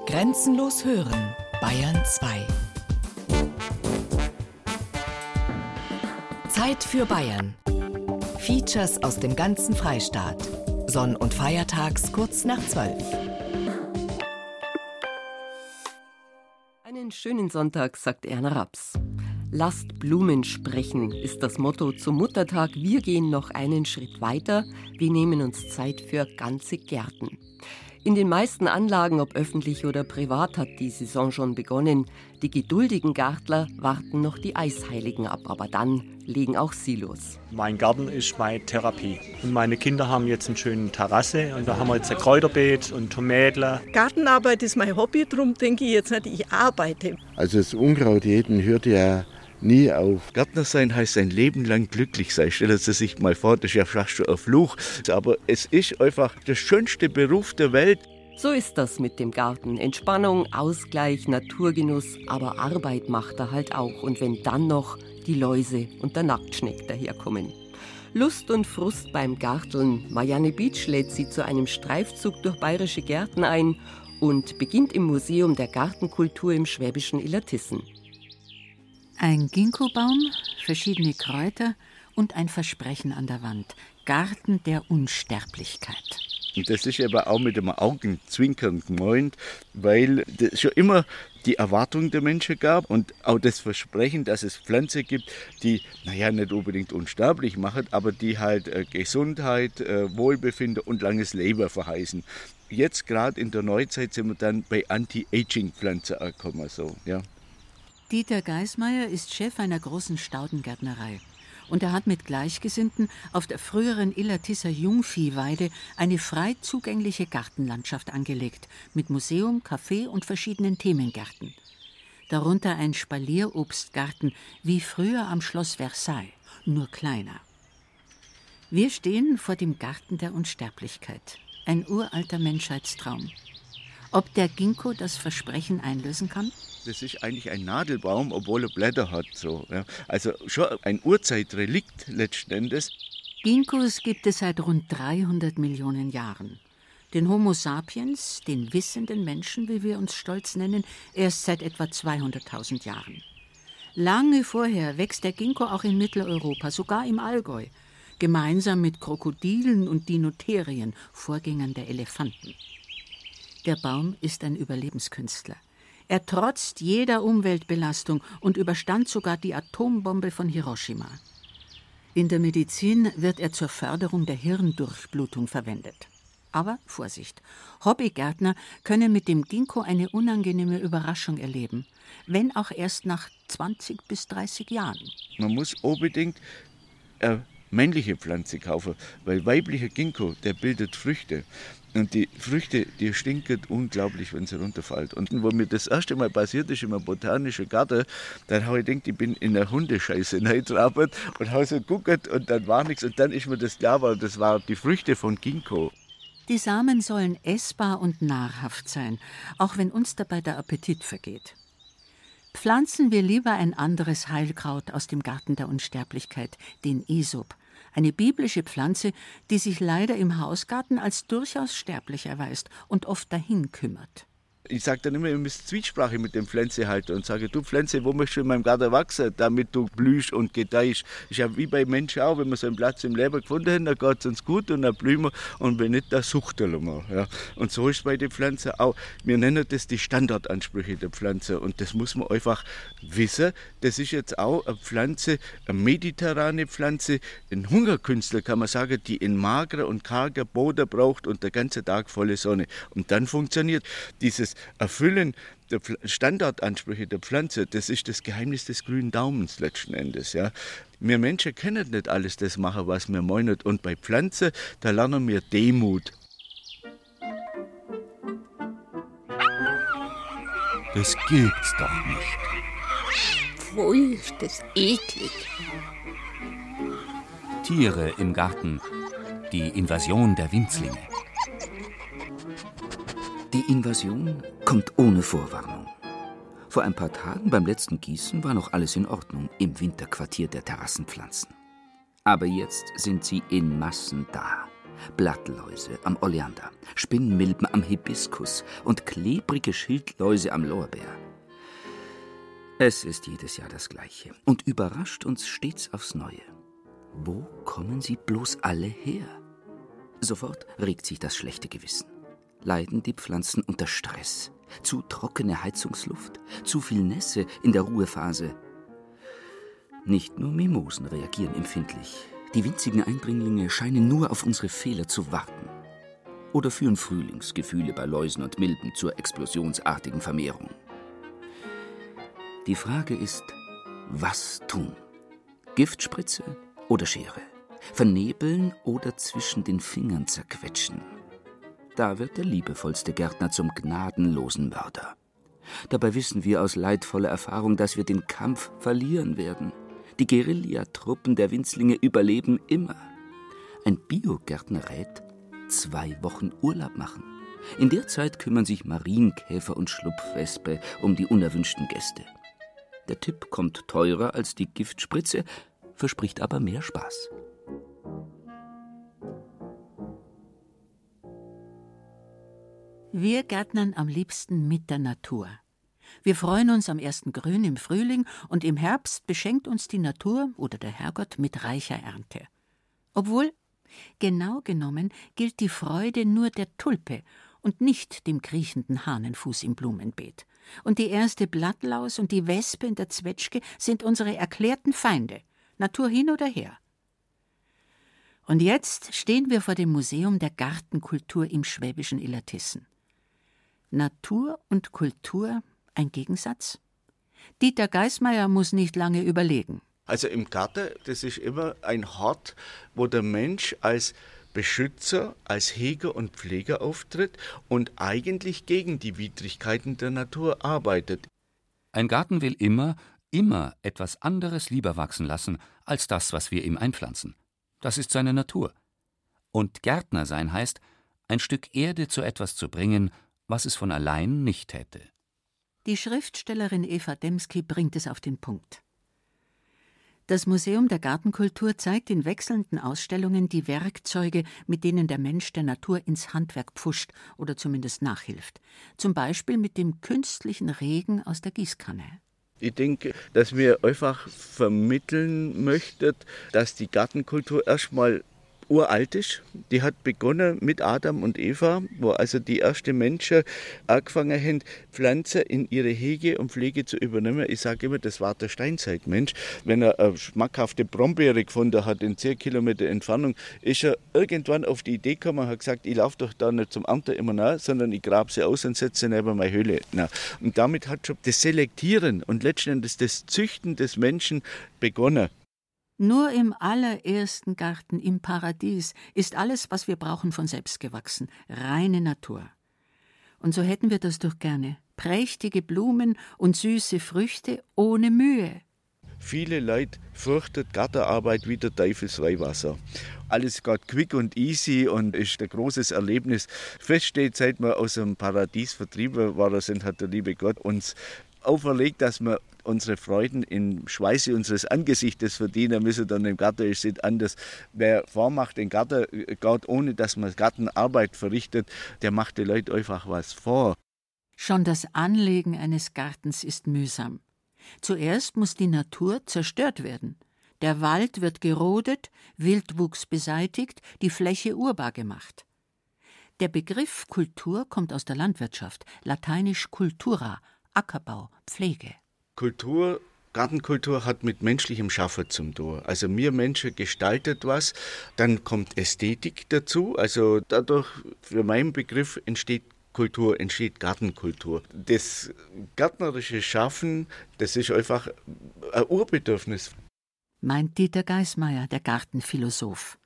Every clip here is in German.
Grenzenlos hören, Bayern 2. Zeit für Bayern. Features aus dem ganzen Freistaat. Sonn- und Feiertags kurz nach 12. Einen schönen Sonntag, sagt Erna Raps. Lasst Blumen sprechen ist das Motto zum Muttertag. Wir gehen noch einen Schritt weiter. Wir nehmen uns Zeit für ganze Gärten. In den meisten Anlagen, ob öffentlich oder privat, hat die Saison schon begonnen. Die geduldigen Gartler warten noch die Eisheiligen ab, aber dann legen auch sie los. Mein Garten ist meine Therapie. Und meine Kinder haben jetzt eine schöne Terrasse und da haben wir jetzt ein Kräuterbeet und Tomädler. Gartenarbeit ist mein Hobby, darum denke ich jetzt nicht, ich arbeite. Also das Unkraut jeden hört ja nie auf. Gärtner sein heißt sein Leben lang glücklich sein. Stellen Sie sich mal vor, das ist ja fast schon ein Fluch. Aber es ist einfach der schönste Beruf der Welt. So ist das mit dem Garten. Entspannung, Ausgleich, Naturgenuss, aber Arbeit macht er halt auch. Und wenn dann noch die Läuse und der Nacktschneck daherkommen. Lust und Frust beim Garteln. Marianne Beach lädt sie zu einem Streifzug durch bayerische Gärten ein und beginnt im Museum der Gartenkultur im schwäbischen Illertissen. Ein Ginkgobaum, verschiedene Kräuter und ein Versprechen an der Wand. Garten der Unsterblichkeit. Und das ist aber auch mit dem Augenzwinkern gemeint, weil es schon immer die Erwartung der Menschen gab und auch das Versprechen, dass es Pflanzen gibt, die, naja, nicht unbedingt unsterblich machen, aber die halt äh, Gesundheit, äh, Wohlbefinden und langes Leben verheißen. Jetzt gerade in der Neuzeit sind wir dann bei Anti-Aging-Pflanzen angekommen. So, ja. Dieter Geismeier ist Chef einer großen Staudengärtnerei. Und er hat mit Gleichgesinnten auf der früheren Illertisser Jungviehweide eine frei zugängliche Gartenlandschaft angelegt, mit Museum, Café und verschiedenen Themengärten. Darunter ein Spalierobstgarten, wie früher am Schloss Versailles, nur kleiner. Wir stehen vor dem Garten der Unsterblichkeit, ein uralter Menschheitstraum. Ob der Ginkgo das Versprechen einlösen kann? Das ist eigentlich ein Nadelbaum, obwohl er Blätter hat. So, ja. Also schon ein Urzeitrelikt letzten Endes. Ginkgos gibt es seit rund 300 Millionen Jahren. Den Homo sapiens, den wissenden Menschen, wie wir uns stolz nennen, erst seit etwa 200.000 Jahren. Lange vorher wächst der Ginkgo auch in Mitteleuropa, sogar im Allgäu, gemeinsam mit Krokodilen und Dinoterien, Vorgängern der Elefanten. Der Baum ist ein Überlebenskünstler. Er trotzt jeder Umweltbelastung und überstand sogar die Atombombe von Hiroshima. In der Medizin wird er zur Förderung der Hirndurchblutung verwendet. Aber Vorsicht, Hobbygärtner können mit dem Ginkgo eine unangenehme Überraschung erleben, wenn auch erst nach 20 bis 30 Jahren. Man muss unbedingt eine männliche Pflanze kaufen, weil weiblicher Ginkgo, der bildet Früchte. Und die Früchte, die stinken unglaublich, wenn sie runterfällt. Und wo mir das erste Mal passiert ist, in einem botanischen Garten, dann habe ich gedacht, ich bin in eine Hundescheiße reingetrappelt und habe so geguckt und dann war nichts. Und dann ist mir das klar, weil das waren die Früchte von Ginkgo. Die Samen sollen essbar und nahrhaft sein, auch wenn uns dabei der Appetit vergeht. Pflanzen wir lieber ein anderes Heilkraut aus dem Garten der Unsterblichkeit, den Isop, eine biblische Pflanze, die sich leider im Hausgarten als durchaus sterblich erweist und oft dahin kümmert. Ich sage dann immer, ihr müsst Zwiesprache mit dem Pflanze halten und sage, du Pflanze, wo möchtest du in meinem Garten wachsen, damit du blühst und gedeihst. Ist ja wie bei Menschen auch, wenn wir so einen Platz im Leben gefunden haben, dann geht es uns gut und dann blühen wir und wenn nicht, dann suchten wir. Ja. Und so ist es bei den Pflanzen auch. Wir nennen das die Standardansprüche der Pflanze und das muss man einfach wissen. Das ist jetzt auch eine Pflanze, eine mediterrane Pflanze, ein Hungerkünstler kann man sagen, die in magerer und karger Boden braucht und der ganze Tag volle Sonne. Und dann funktioniert dieses Erfüllen der Standardansprüche der Pflanze, das ist das Geheimnis des grünen Daumens letzten Endes. Ja. Wir Menschen können nicht alles das machen, was wir meinen. Und bei Pflanzen, da lernen wir Demut. Das gibt's doch nicht. Pfui, ist das eklig. Tiere im Garten. Die Invasion der Winzlinge. Die Invasion kommt ohne Vorwarnung. Vor ein paar Tagen beim letzten Gießen war noch alles in Ordnung im Winterquartier der Terrassenpflanzen. Aber jetzt sind sie in Massen da. Blattläuse am Oleander, Spinnmilben am Hibiskus und klebrige Schildläuse am Lorbeer. Es ist jedes Jahr das Gleiche und überrascht uns stets aufs Neue. Wo kommen sie bloß alle her? Sofort regt sich das schlechte Gewissen. Leiden die Pflanzen unter Stress? Zu trockene Heizungsluft? Zu viel Nässe in der Ruhephase? Nicht nur Mimosen reagieren empfindlich. Die winzigen Eindringlinge scheinen nur auf unsere Fehler zu warten. Oder führen Frühlingsgefühle bei Läusen und Milben zur explosionsartigen Vermehrung. Die Frage ist, was tun? Giftspritze oder Schere? Vernebeln oder zwischen den Fingern zerquetschen? Da wird der liebevollste Gärtner zum gnadenlosen Mörder. Dabei wissen wir aus leidvoller Erfahrung, dass wir den Kampf verlieren werden. Die Guerillatruppen der Winzlinge überleben immer. Ein Biogärtner rät, zwei Wochen Urlaub machen. In der Zeit kümmern sich Marienkäfer und Schlupfwespe um die unerwünschten Gäste. Der Tipp kommt teurer als die Giftspritze, verspricht aber mehr Spaß. Wir gärtnern am liebsten mit der Natur. Wir freuen uns am ersten Grün im Frühling und im Herbst beschenkt uns die Natur oder der Herrgott mit reicher Ernte. Obwohl, genau genommen, gilt die Freude nur der Tulpe und nicht dem kriechenden Hahnenfuß im Blumenbeet. Und die erste Blattlaus und die Wespe in der Zwetschge sind unsere erklärten Feinde, Natur hin oder her. Und jetzt stehen wir vor dem Museum der Gartenkultur im schwäbischen Illertissen. Natur und Kultur ein Gegensatz? Dieter Geismeier muss nicht lange überlegen. Also im Garten, das ist immer ein Hort, wo der Mensch als Beschützer, als Heger und Pfleger auftritt und eigentlich gegen die Widrigkeiten der Natur arbeitet. Ein Garten will immer, immer etwas anderes lieber wachsen lassen als das, was wir ihm einpflanzen. Das ist seine Natur. Und Gärtner sein heißt, ein Stück Erde zu etwas zu bringen, was es von allein nicht täte. Die Schriftstellerin Eva Demski bringt es auf den Punkt. Das Museum der Gartenkultur zeigt in wechselnden Ausstellungen die Werkzeuge, mit denen der Mensch der Natur ins Handwerk pfuscht oder zumindest nachhilft. Zum Beispiel mit dem künstlichen Regen aus der Gießkanne. Ich denke, dass wir einfach vermitteln möchten, dass die Gartenkultur erstmal uralt. Die hat begonnen mit Adam und Eva, wo also die ersten Menschen angefangen haben, Pflanzen in ihre Hege und Pflege zu übernehmen. Ich sage immer, das war der Steinzeitmensch. Wenn er eine schmackhafte Brombeere gefunden hat in 10 Kilometer Entfernung, ist er irgendwann auf die Idee gekommen und hat gesagt, ich laufe doch da nicht zum Amt immer nach, sondern ich grabe sie aus und setze sie neben meine Höhle. nach. Und damit hat schon das Selektieren und letztendlich das Züchten des Menschen begonnen. Nur im allerersten Garten im Paradies ist alles, was wir brauchen, von selbst gewachsen, reine Natur. Und so hätten wir das doch gerne. Prächtige Blumen und süße Früchte ohne Mühe. Viele Leute fürchten Gartenarbeit wie der Teufels Weihwasser. Alles geht quick und easy und ist ein großes Erlebnis. Fest steht, seit wir aus dem Paradies vertrieben worden sind, hat der liebe Gott uns auferlegt, dass wir unsere Freuden im Schweiße unseres Angesichtes verdienen müssen, dann im Garten ist es anders. Wer vormacht den Garten, geht, ohne dass man Gartenarbeit verrichtet, der macht den Leuten einfach was vor. Schon das Anlegen eines Gartens ist mühsam. Zuerst muss die Natur zerstört werden. Der Wald wird gerodet, Wildwuchs beseitigt, die Fläche urbar gemacht. Der Begriff Kultur kommt aus der Landwirtschaft, lateinisch cultura, Ackerbau, Pflege. Kultur Gartenkultur hat mit menschlichem Schaffen zum tun. Also mir Menschen gestaltet was, dann kommt Ästhetik dazu. Also dadurch, für meinen Begriff, entsteht Kultur, entsteht Gartenkultur. Das gärtnerische Schaffen, das ist einfach ein Urbedürfnis. Meint Dieter Geismeier, der Gartenphilosoph.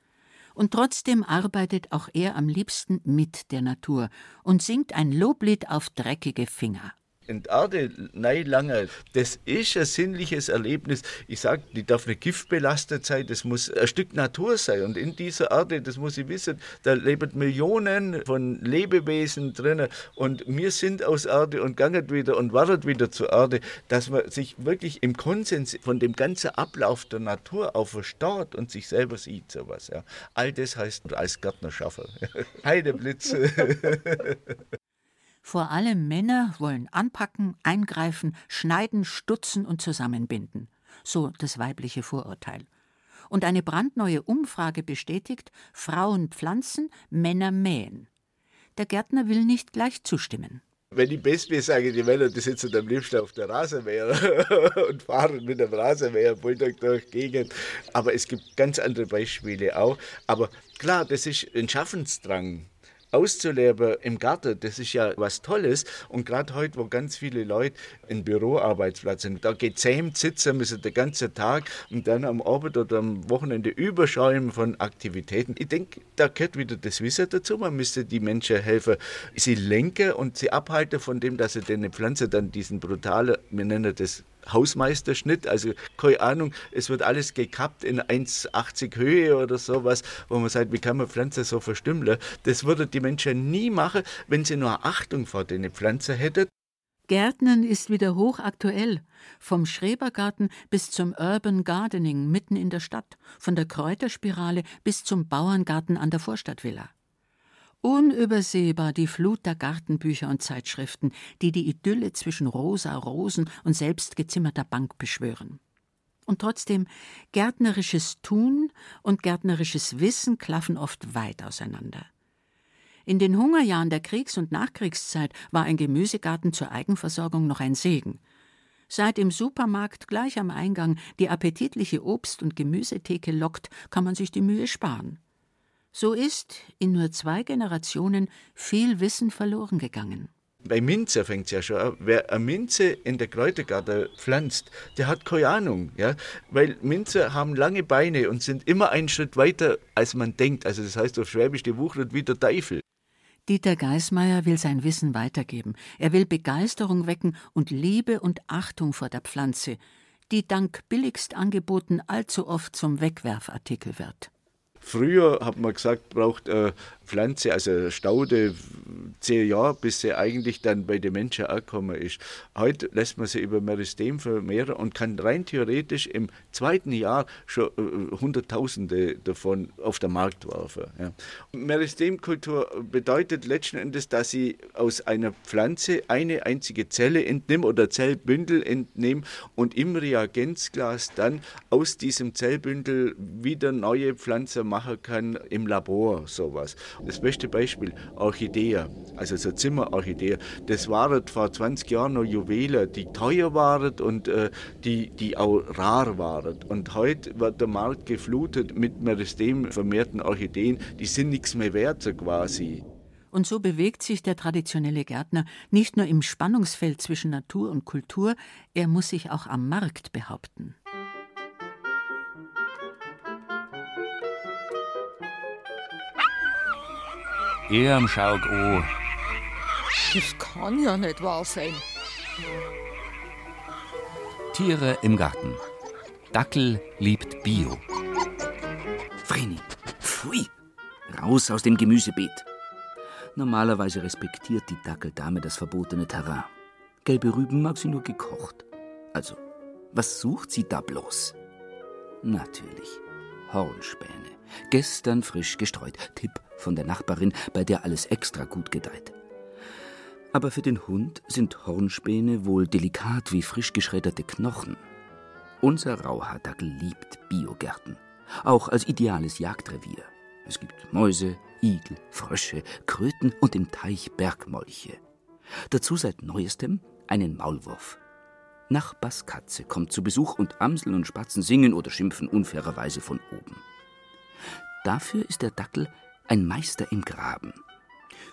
Und trotzdem arbeitet auch er am liebsten mit der Natur und singt ein Loblied auf dreckige Finger. In die Erde lange, das ist ein sinnliches Erlebnis. Ich sage, die darf nicht giftbelastet sein, das muss ein Stück Natur sein. Und in dieser Erde, das muss ich wissen, da leben Millionen von Lebewesen drin und wir sind aus Erde und gangen wieder und warten wieder zur Erde, dass man sich wirklich im Konsens von dem ganzen Ablauf der Natur auch verstaut und sich selber sieht, sowas. Ja. All das heißt als Gärtner schaffen. Heideblitze. Vor allem Männer wollen anpacken, eingreifen, schneiden, stutzen und zusammenbinden. So das weibliche Vorurteil. Und eine brandneue Umfrage bestätigt, Frauen pflanzen, Männer mähen. Der Gärtner will nicht gleich zustimmen. Wenn ich best bin, sage die Männer, die sitzen am liebsten auf der Rasenmäher und fahren mit dem Rasenmäher Bulldog durch die Gegend. Aber es gibt ganz andere Beispiele auch. Aber klar, das ist ein Schaffensdrang auszuleben im Garten, das ist ja was Tolles. Und gerade heute, wo ganz viele Leute im Büroarbeitsplatz sind, da geht zähm sitzen müssen den ganzen Tag und dann am Abend oder am Wochenende überschäumen von Aktivitäten. Ich denke, da gehört wieder das Wissen dazu. Man müsste die Menschen helfen, sie lenken und sie abhalten von dem, dass sie den Pflanze dann diesen brutalen, wir nennen das Hausmeisterschnitt, also keine Ahnung, es wird alles gekappt in 1,80 Höhe oder sowas, wo man sagt, wie kann man Pflanzen so verstümmeln? Das würde die Menschen nie machen, wenn sie nur Achtung vor den Pflanzen hätten. Gärtnern ist wieder hochaktuell. Vom Schrebergarten bis zum Urban Gardening mitten in der Stadt, von der Kräuterspirale bis zum Bauerngarten an der Vorstadtvilla. Unübersehbar die Flut der Gartenbücher und Zeitschriften, die die Idylle zwischen rosa Rosen und selbstgezimmerter Bank beschwören. Und trotzdem, gärtnerisches Tun und gärtnerisches Wissen klaffen oft weit auseinander. In den Hungerjahren der Kriegs- und Nachkriegszeit war ein Gemüsegarten zur Eigenversorgung noch ein Segen. Seit im Supermarkt gleich am Eingang die appetitliche Obst- und Gemüsetheke lockt, kann man sich die Mühe sparen. So ist in nur zwei Generationen viel Wissen verloren gegangen. Bei Minze fängt es ja schon an. Wer eine Minze in der Kräutergarten pflanzt, der hat keine Ahnung. Ja? Weil Minze haben lange Beine und sind immer einen Schritt weiter, als man denkt. Also das heißt auf Schwäbisch, die wuchert wie der Teufel. Dieter Geismeier will sein Wissen weitergeben. Er will Begeisterung wecken und Liebe und Achtung vor der Pflanze, die dank billigst Angeboten allzu oft zum Wegwerfartikel wird. Früher hat man gesagt, braucht eine Pflanze, also eine Staude, zehn Jahre, bis sie eigentlich dann bei den Menschen angekommen ist. Heute lässt man sie über Meristem vermehren und kann rein theoretisch im zweiten Jahr schon äh, Hunderttausende davon auf den Markt werfen. Ja. Meristemkultur bedeutet letzten Endes, dass sie aus einer Pflanze eine einzige Zelle entnimmt oder Zellbündel entnimmt und im Reagenzglas dann aus diesem Zellbündel wieder neue Pflanzen machen kann im Labor, sowas. Das beste Beispiel, Orchidee, also so Zimmerorchidee, das waren vor 20 Jahren noch Juwelen, die teuer waren und äh, die, die auch rar waren. Und heute wird der Markt geflutet mit Meristem vermehrten Orchideen, die sind nichts mehr wert, so quasi. Und so bewegt sich der traditionelle Gärtner nicht nur im Spannungsfeld zwischen Natur und Kultur, er muss sich auch am Markt behaupten. Er schaut an. Das kann ja nicht wahr sein. Tiere im Garten. Dackel liebt Bio. Vreni, pfui, raus aus dem Gemüsebeet. Normalerweise respektiert die Dackeldame das verbotene Terrain. Gelbe Rüben mag sie nur gekocht. Also, was sucht sie da bloß? Natürlich, Hornspäne. Gestern frisch gestreut. Tipp von der Nachbarin, bei der alles extra gut gedeiht. Aber für den Hund sind Hornspäne wohl delikat wie frisch geschredderte Knochen. Unser Rauhaardackel liebt Biogärten, auch als ideales Jagdrevier. Es gibt Mäuse, Igel, Frösche, Kröten und im Teich Bergmolche. Dazu seit neuestem einen Maulwurf. Nachbars Katze kommt zu Besuch und Amseln und Spatzen singen oder schimpfen unfairerweise von oben. Dafür ist der Dackel ein Meister im Graben.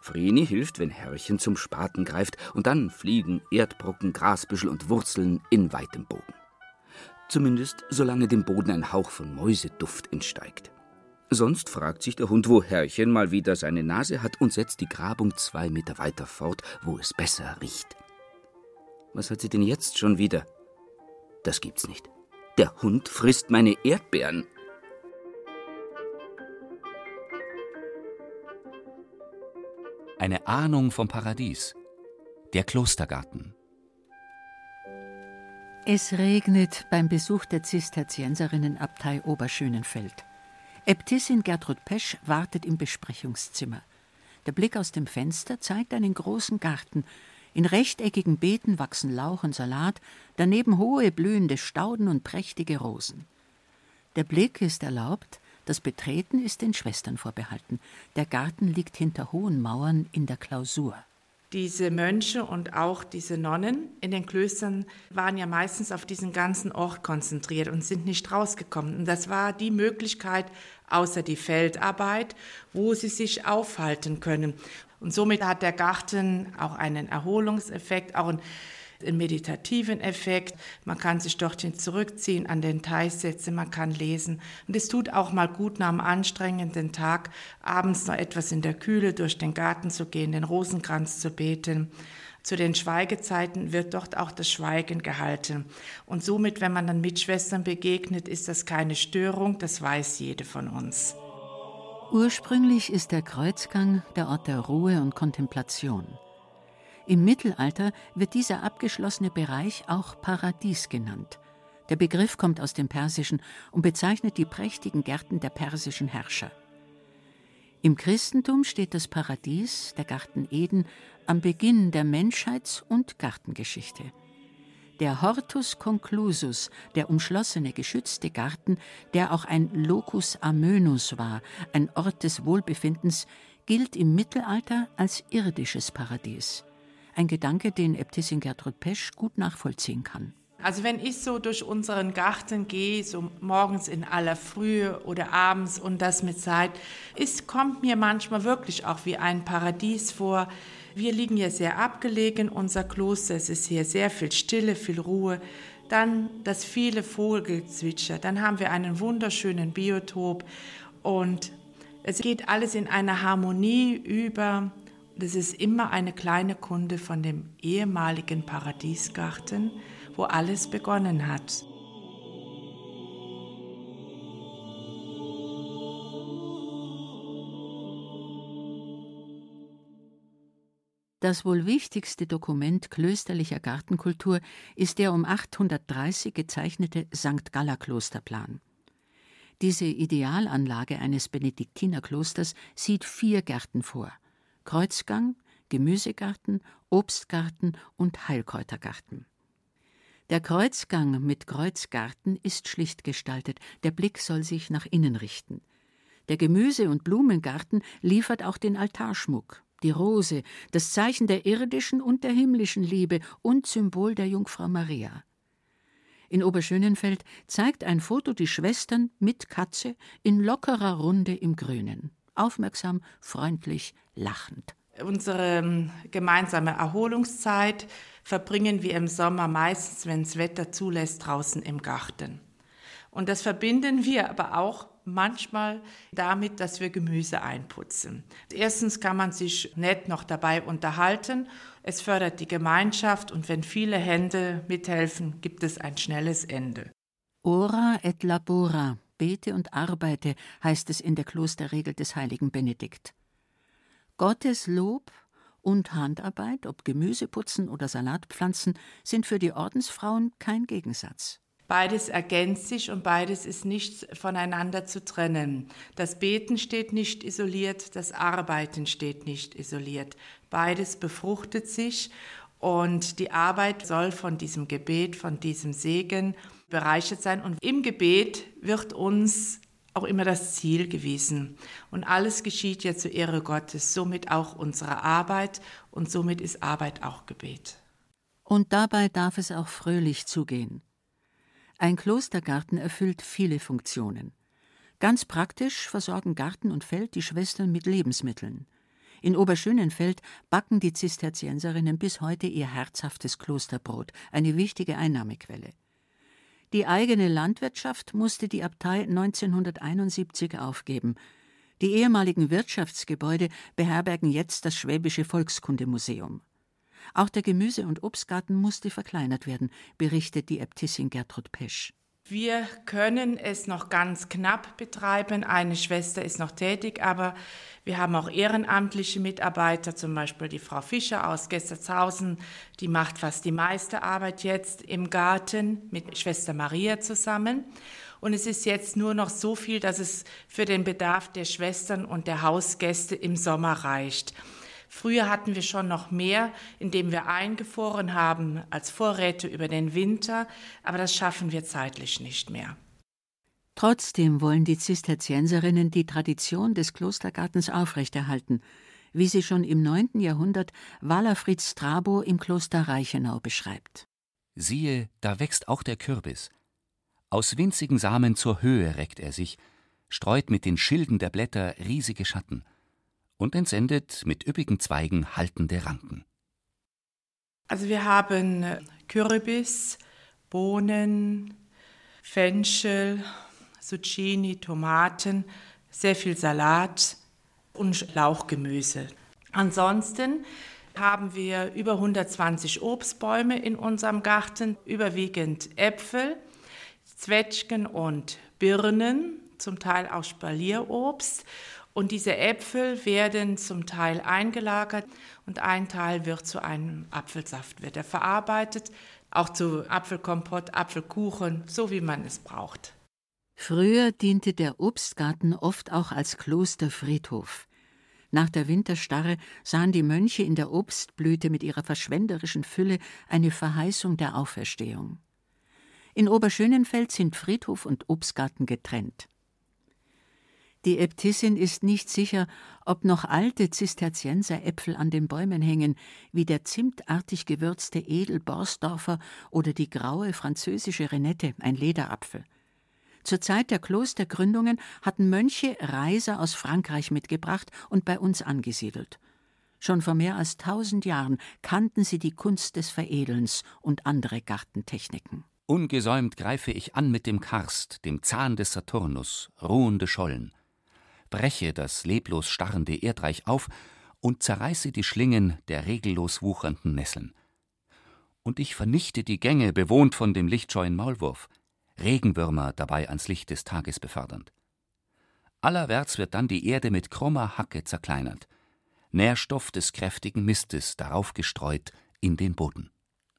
Vreni hilft, wenn Herrchen zum Spaten greift, und dann fliegen Erdbrocken, Grasbüschel und Wurzeln in weitem Bogen. Zumindest solange dem Boden ein Hauch von Mäuseduft entsteigt. Sonst fragt sich der Hund, wo Herrchen mal wieder seine Nase hat und setzt die Grabung zwei Meter weiter fort, wo es besser riecht. Was hat sie denn jetzt schon wieder? Das gibt's nicht. Der Hund frisst meine Erdbeeren. Eine Ahnung vom Paradies. Der Klostergarten. Es regnet beim Besuch der Zisterzienserinnenabtei Oberschönenfeld. Äbtissin Gertrud Pesch wartet im Besprechungszimmer. Der Blick aus dem Fenster zeigt einen großen Garten. In rechteckigen Beeten wachsen Lauch und Salat, daneben hohe blühende Stauden und prächtige Rosen. Der Blick ist erlaubt, das Betreten ist den Schwestern vorbehalten. Der Garten liegt hinter hohen Mauern in der Klausur diese Mönche und auch diese Nonnen in den Klöstern waren ja meistens auf diesen ganzen Ort konzentriert und sind nicht rausgekommen. Und das war die Möglichkeit, außer die Feldarbeit, wo sie sich aufhalten können. Und somit hat der Garten auch einen Erholungseffekt, auch ein einen meditativen Effekt. Man kann sich dorthin zurückziehen, an den Teich setzen, man kann lesen. Und es tut auch mal gut nach einem anstrengenden Tag, abends noch etwas in der Kühle durch den Garten zu gehen, den Rosenkranz zu beten. Zu den Schweigezeiten wird dort auch das Schweigen gehalten. Und somit, wenn man dann Mitschwestern begegnet, ist das keine Störung, das weiß jede von uns. Ursprünglich ist der Kreuzgang der Ort der Ruhe und Kontemplation. Im Mittelalter wird dieser abgeschlossene Bereich auch Paradies genannt. Der Begriff kommt aus dem Persischen und bezeichnet die prächtigen Gärten der persischen Herrscher. Im Christentum steht das Paradies, der Garten Eden, am Beginn der Menschheits- und Gartengeschichte. Der Hortus conclusus, der umschlossene, geschützte Garten, der auch ein Locus amönus war, ein Ort des Wohlbefindens, gilt im Mittelalter als irdisches Paradies. Ein Gedanke, den Äbtissin Gertrud Pesch gut nachvollziehen kann. Also wenn ich so durch unseren Garten gehe, so morgens in aller Frühe oder abends und das mit Zeit, es kommt mir manchmal wirklich auch wie ein Paradies vor. Wir liegen hier sehr abgelegen, unser Kloster, es ist hier sehr viel Stille, viel Ruhe. Dann das viele Vogelzwitscher, dann haben wir einen wunderschönen Biotop und es geht alles in einer Harmonie über das ist immer eine kleine Kunde von dem ehemaligen Paradiesgarten, wo alles begonnen hat. Das wohl wichtigste Dokument klösterlicher Gartenkultur ist der um 830 gezeichnete St. Galler Klosterplan. Diese Idealanlage eines Benediktinerklosters sieht vier Gärten vor – Kreuzgang, Gemüsegarten, Obstgarten und Heilkräutergarten. Der Kreuzgang mit Kreuzgarten ist schlicht gestaltet, der Blick soll sich nach innen richten. Der Gemüse- und Blumengarten liefert auch den Altarschmuck, die Rose, das Zeichen der irdischen und der himmlischen Liebe und Symbol der Jungfrau Maria. In Oberschönenfeld zeigt ein Foto die Schwestern mit Katze in lockerer Runde im Grünen aufmerksam, freundlich, lachend. Unsere ähm, gemeinsame Erholungszeit verbringen wir im Sommer meistens, wenn das Wetter zulässt, draußen im Garten. Und das verbinden wir aber auch manchmal damit, dass wir Gemüse einputzen. Erstens kann man sich nett noch dabei unterhalten. Es fördert die Gemeinschaft und wenn viele Hände mithelfen, gibt es ein schnelles Ende. Ora et labora bete und arbeite, heißt es in der Klosterregel des heiligen Benedikt. Gottes Lob und Handarbeit, ob Gemüseputzen oder Salatpflanzen, sind für die Ordensfrauen kein Gegensatz. Beides ergänzt sich und beides ist nicht voneinander zu trennen. Das Beten steht nicht isoliert, das Arbeiten steht nicht isoliert. Beides befruchtet sich und die Arbeit soll von diesem Gebet, von diesem Segen bereichert sein. Und im Gebet wird uns auch immer das Ziel gewesen. Und alles geschieht ja zur Ehre Gottes, somit auch unsere Arbeit und somit ist Arbeit auch Gebet. Und dabei darf es auch fröhlich zugehen. Ein Klostergarten erfüllt viele Funktionen. Ganz praktisch versorgen Garten und Feld die Schwestern mit Lebensmitteln. In Oberschönenfeld backen die Zisterzienserinnen bis heute ihr herzhaftes Klosterbrot, eine wichtige Einnahmequelle. Die eigene Landwirtschaft musste die Abtei 1971 aufgeben. Die ehemaligen Wirtschaftsgebäude beherbergen jetzt das Schwäbische Volkskundemuseum. Auch der Gemüse- und Obstgarten musste verkleinert werden, berichtet die Äbtissin Gertrud Pesch. Wir können es noch ganz knapp betreiben. Eine Schwester ist noch tätig, aber wir haben auch ehrenamtliche Mitarbeiter, zum Beispiel die Frau Fischer aus Gestertshausen, die macht fast die meiste Arbeit jetzt im Garten mit Schwester Maria zusammen. Und es ist jetzt nur noch so viel, dass es für den Bedarf der Schwestern und der Hausgäste im Sommer reicht. Früher hatten wir schon noch mehr, indem wir eingefroren haben als Vorräte über den Winter, aber das schaffen wir zeitlich nicht mehr. Trotzdem wollen die Zisterzienserinnen die Tradition des Klostergartens aufrechterhalten, wie sie schon im 9. Jahrhundert Walafrid Strabo im Kloster Reichenau beschreibt. Siehe, da wächst auch der Kürbis. Aus winzigen Samen zur Höhe reckt er sich, streut mit den Schilden der Blätter riesige Schatten und entsendet mit üppigen Zweigen haltende Ranken. Also wir haben Kürbis, Bohnen, Fenchel, Zucchini, Tomaten, sehr viel Salat und Lauchgemüse. Ansonsten haben wir über 120 Obstbäume in unserem Garten, überwiegend Äpfel, Zwetschgen und Birnen, zum Teil auch Spalierobst und diese Äpfel werden zum Teil eingelagert und ein Teil wird zu einem Apfelsaft, wird er verarbeitet, auch zu Apfelkompott, Apfelkuchen, so wie man es braucht. Früher diente der Obstgarten oft auch als Klosterfriedhof. Nach der Winterstarre sahen die Mönche in der Obstblüte mit ihrer verschwenderischen Fülle eine Verheißung der Auferstehung. In Oberschönenfeld sind Friedhof und Obstgarten getrennt. Die Äbtissin ist nicht sicher, ob noch alte Zisterzienseräpfel an den Bäumen hängen, wie der zimtartig gewürzte Edel-Borsdorfer oder die graue französische Renette, ein Lederapfel. Zur Zeit der Klostergründungen hatten Mönche Reiser aus Frankreich mitgebracht und bei uns angesiedelt. Schon vor mehr als tausend Jahren kannten sie die Kunst des Veredelns und andere Gartentechniken. Ungesäumt greife ich an mit dem Karst, dem Zahn des Saturnus, ruhende Schollen breche das leblos starrende Erdreich auf und zerreiße die Schlingen der regellos wuchernden Nesseln. Und ich vernichte die Gänge, bewohnt von dem lichtscheuen Maulwurf, Regenwürmer dabei ans Licht des Tages befördernd. Allerwärts wird dann die Erde mit krummer Hacke zerkleinert, Nährstoff des kräftigen Mistes darauf gestreut in den Boden.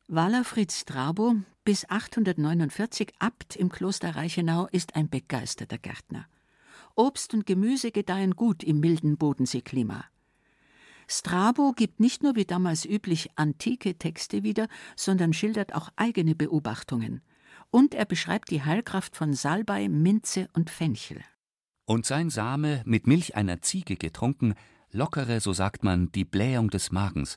Walafrid Strabo, bis 849 Abt im Kloster Reichenau, ist ein begeisterter Gärtner. Obst und Gemüse gedeihen gut im milden Bodenseeklima. Strabo gibt nicht nur wie damals üblich antike Texte wieder, sondern schildert auch eigene Beobachtungen. Und er beschreibt die Heilkraft von Salbei, Minze und Fenchel. Und sein Same, mit Milch einer Ziege getrunken, lockere, so sagt man, die Blähung des Magens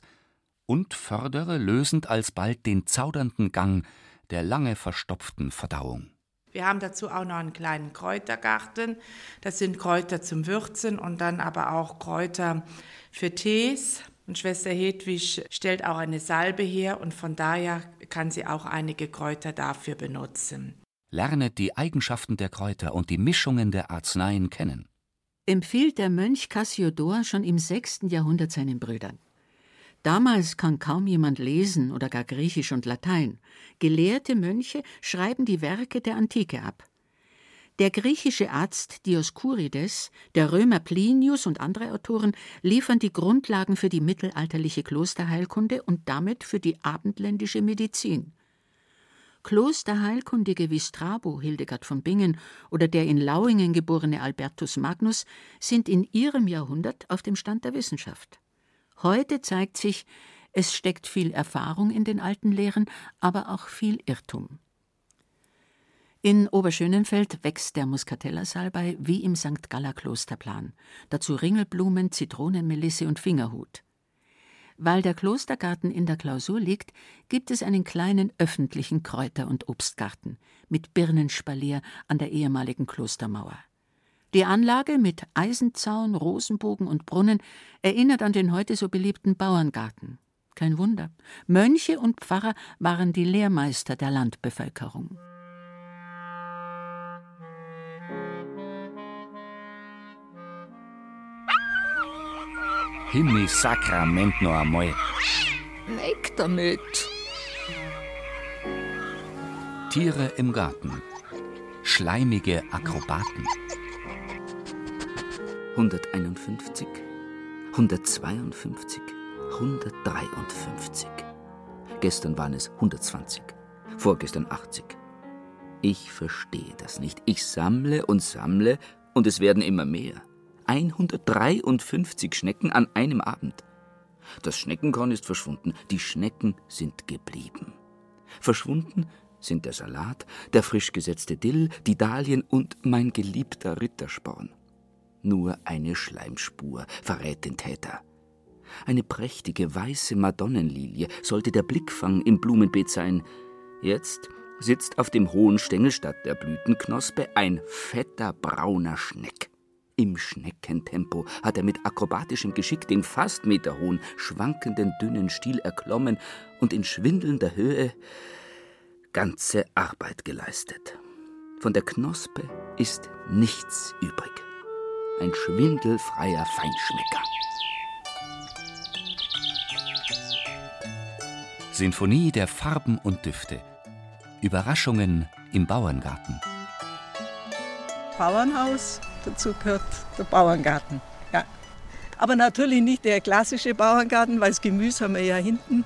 und fördere lösend alsbald den zaudernden Gang der lange verstopften Verdauung. Wir haben dazu auch noch einen kleinen Kräutergarten. Das sind Kräuter zum Würzen und dann aber auch Kräuter für Tees. Und Schwester Hedwig stellt auch eine Salbe her und von daher kann sie auch einige Kräuter dafür benutzen. Lernet die Eigenschaften der Kräuter und die Mischungen der Arzneien kennen. Empfiehlt der Mönch Cassiodor schon im 6. Jahrhundert seinen Brüdern. Damals kann kaum jemand lesen oder gar Griechisch und Latein. Gelehrte Mönche schreiben die Werke der Antike ab. Der griechische Arzt Dioskurides, der Römer Plinius und andere Autoren liefern die Grundlagen für die mittelalterliche Klosterheilkunde und damit für die abendländische Medizin. Klosterheilkundige wie Strabo, Hildegard von Bingen oder der in Lauingen geborene Albertus Magnus sind in ihrem Jahrhundert auf dem Stand der Wissenschaft. Heute zeigt sich, es steckt viel Erfahrung in den alten Lehren, aber auch viel Irrtum. In Oberschönenfeld wächst der Muscatella-Salbei wie im St. Galler Klosterplan. Dazu Ringelblumen, Zitronenmelisse und Fingerhut. Weil der Klostergarten in der Klausur liegt, gibt es einen kleinen öffentlichen Kräuter- und Obstgarten mit Birnenspalier an der ehemaligen Klostermauer. Die Anlage mit Eisenzaun, Rosenbogen und Brunnen erinnert an den heute so beliebten Bauerngarten. Kein Wunder. Mönche und Pfarrer waren die Lehrmeister der Landbevölkerung. Himmel Sakrament noch einmal. Weg damit. Tiere im Garten. Schleimige Akrobaten. 151, 152, 153. Gestern waren es 120, vorgestern 80. Ich verstehe das nicht. Ich sammle und sammle und es werden immer mehr. 153 Schnecken an einem Abend. Das Schneckenkorn ist verschwunden, die Schnecken sind geblieben. Verschwunden sind der Salat, der frisch gesetzte Dill, die Dahlien und mein geliebter Rittersporn. Nur eine Schleimspur verrät den Täter. Eine prächtige weiße Madonnenlilie sollte der Blickfang im Blumenbeet sein. Jetzt sitzt auf dem hohen Stängel statt der Blütenknospe ein fetter brauner Schneck. Im Schneckentempo hat er mit akrobatischem Geschick den fast meterhohen, schwankenden dünnen Stiel erklommen und in schwindelnder Höhe ganze Arbeit geleistet. Von der Knospe ist nichts übrig. Ein schwindelfreier Feinschmecker. Sinfonie der Farben und Düfte. Überraschungen im Bauerngarten. Bauernhaus, dazu gehört der Bauerngarten. Ja. Aber natürlich nicht der klassische Bauerngarten, weil das Gemüse haben wir ja hinten.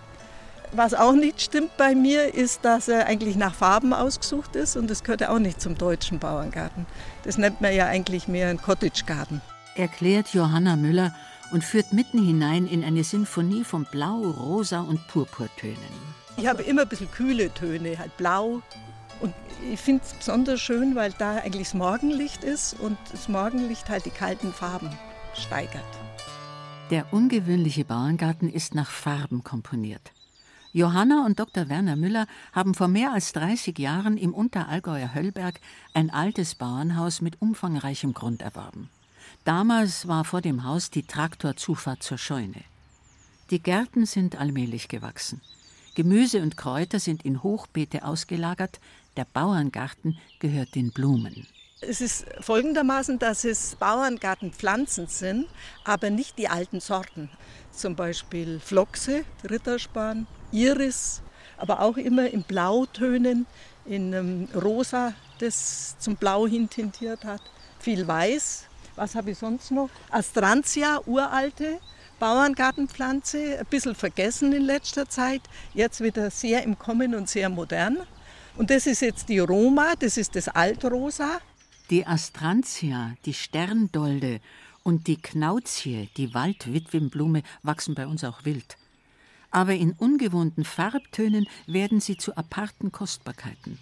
Was auch nicht stimmt bei mir, ist, dass er eigentlich nach Farben ausgesucht ist und das gehört auch nicht zum deutschen Bauerngarten. Das nennt man ja eigentlich mehr einen Cottagegarten. Erklärt Johanna Müller und führt mitten hinein in eine Sinfonie von Blau, Rosa und Purpurtönen. Ich habe immer ein bisschen kühle Töne, halt blau. Und ich finde es besonders schön, weil da eigentlich das Morgenlicht ist und das Morgenlicht halt die kalten Farben steigert. Der ungewöhnliche Bauerngarten ist nach Farben komponiert. Johanna und Dr. Werner Müller haben vor mehr als 30 Jahren im Unterallgäuer Höllberg ein altes Bauernhaus mit umfangreichem Grund erworben. Damals war vor dem Haus die Traktorzufahrt zur Scheune. Die Gärten sind allmählich gewachsen. Gemüse und Kräuter sind in Hochbeete ausgelagert, der Bauerngarten gehört den Blumen. Es ist folgendermaßen, dass es Bauerngartenpflanzen sind, aber nicht die alten Sorten. Zum Beispiel Flochse, Ritterspan, Iris, aber auch immer in Blautönen, in einem Rosa, das zum Blau hin tintiert hat. Viel Weiß. Was habe ich sonst noch? Astrantia, uralte Bauerngartenpflanze, ein bisschen vergessen in letzter Zeit. Jetzt wieder sehr im Kommen und sehr modern. Und das ist jetzt die Roma, das ist das Altrosa. Die Astrantia, die Sterndolde und die Knauzie, die Waldwitwenblume, wachsen bei uns auch wild aber in ungewohnten Farbtönen werden sie zu aparten Kostbarkeiten.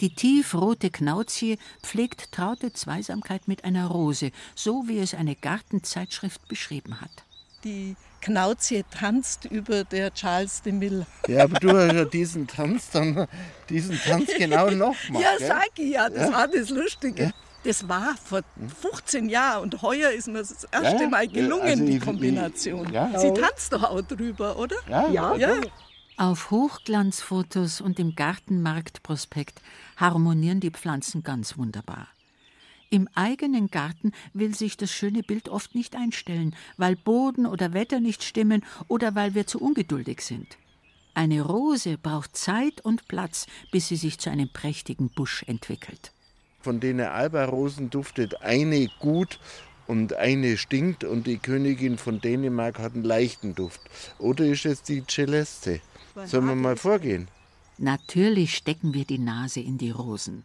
Die tiefrote Knauzie pflegt traute Zweisamkeit mit einer Rose, so wie es eine Gartenzeitschrift beschrieben hat. Die Knauzie tanzt über der Charles de Mille. Ja, aber du hast ja diesen Tanz dann, diesen Tanz genau noch gemacht. Ja, sag ich ja, das ja? war das Lustige. Ja? Das war vor 15 Jahren und heuer ist mir das erste Mal gelungen, also die Kombination. Ja. Sie tanzt doch auch drüber, oder? Ja. ja. ja. Auf Hochglanzfotos und im Gartenmarktprospekt harmonieren die Pflanzen ganz wunderbar. Im eigenen Garten will sich das schöne Bild oft nicht einstellen, weil Boden oder Wetter nicht stimmen oder weil wir zu ungeduldig sind. Eine Rose braucht Zeit und Platz, bis sie sich zu einem prächtigen Busch entwickelt. Von denen Alba-Rosen duftet eine gut und eine stinkt und die Königin von Dänemark hat einen leichten Duft. Oder ist es die Celeste? Sollen wir mal vorgehen? Natürlich stecken wir die Nase in die Rosen.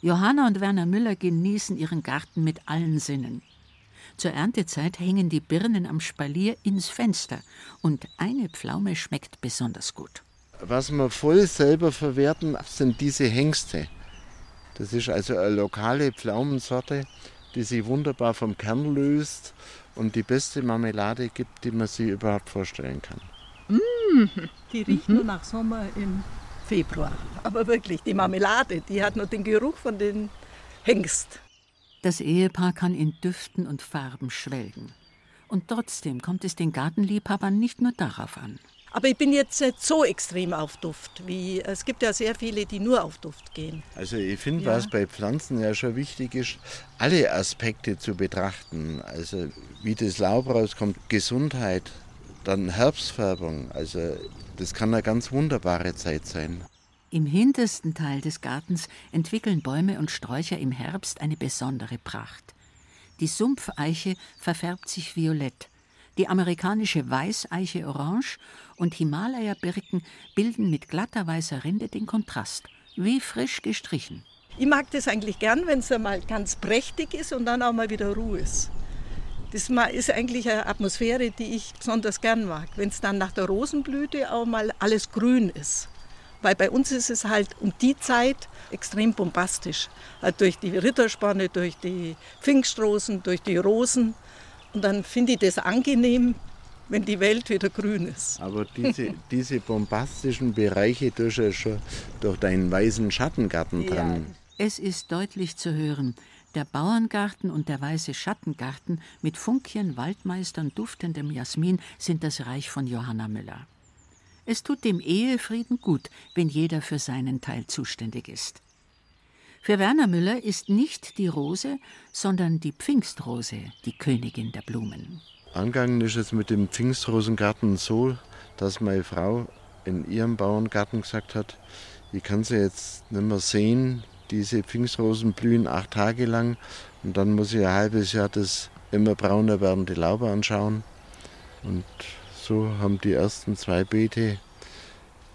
Johanna und Werner Müller genießen ihren Garten mit allen Sinnen. Zur Erntezeit hängen die Birnen am Spalier ins Fenster und eine Pflaume schmeckt besonders gut. Was wir voll selber verwerten, sind diese Hengste. Das ist also eine lokale Pflaumensorte, die sich wunderbar vom Kern löst und die beste Marmelade gibt, die man sich überhaupt vorstellen kann. Mmh, die riecht mhm. nur nach Sommer im Februar. Aber wirklich, die Marmelade, die hat nur den Geruch von den Hengst. Das Ehepaar kann in Düften und Farben schwelgen. Und trotzdem kommt es den Gartenliebhabern nicht nur darauf an. Aber ich bin jetzt nicht so extrem auf Duft, wie es gibt ja sehr viele, die nur auf Duft gehen. Also ich finde, ja. was bei Pflanzen ja schon wichtig ist, alle Aspekte zu betrachten. Also wie das Laub rauskommt, Gesundheit, Dann Herbstfärbung, also das kann eine ganz wunderbare Zeit sein. Im hintersten Teil des Gartens entwickeln Bäume und Sträucher im Herbst eine besondere Pracht. Die Sumpfeiche verfärbt sich violett, die amerikanische Weißeiche orange und Himalaya-Birken bilden mit glatter weißer Rinde den Kontrast, wie frisch gestrichen. Ich mag das eigentlich gern, wenn es einmal ganz prächtig ist und dann auch mal wieder Ruhe ist. Das ist eigentlich eine Atmosphäre, die ich besonders gern mag, wenn es dann nach der Rosenblüte auch mal alles grün ist. Weil bei uns ist es halt um die Zeit extrem bombastisch. Halt durch die Ritterspanne, durch die Pfingstrosen, durch die Rosen. Und dann finde ich das angenehm, wenn die Welt wieder grün ist. Aber diese, diese bombastischen Bereiche durch, schon durch deinen weißen Schattengarten dran. Es ist deutlich zu hören, der Bauerngarten und der weiße Schattengarten mit Funkchen, Waldmeistern, duftendem Jasmin sind das Reich von Johanna Müller. Es tut dem Ehefrieden gut, wenn jeder für seinen Teil zuständig ist. Für Werner Müller ist nicht die Rose, sondern die Pfingstrose die Königin der Blumen. Angegangen ist es mit dem Pfingstrosengarten so, dass meine Frau in ihrem Bauerngarten gesagt hat, ich kann sie jetzt nicht mehr sehen, diese Pfingstrosen blühen acht Tage lang und dann muss ich ein halbes Jahr das immer brauner werdende Laube anschauen. Und so haben die ersten zwei Beete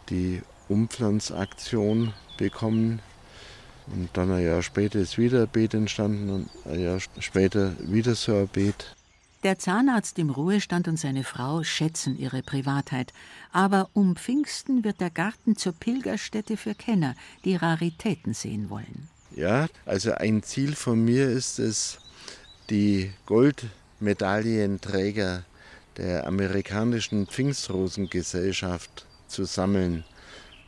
die Umpflanzaktion bekommen. Und dann ein Jahr später ist wieder ein Beet entstanden und ein Jahr später wieder so ein Beet. Der Zahnarzt im Ruhestand und seine Frau schätzen ihre Privatheit. Aber um Pfingsten wird der Garten zur Pilgerstätte für Kenner, die Raritäten sehen wollen. Ja, also ein Ziel von mir ist es, die Goldmedaillenträger der amerikanischen Pfingstrosengesellschaft zu sammeln.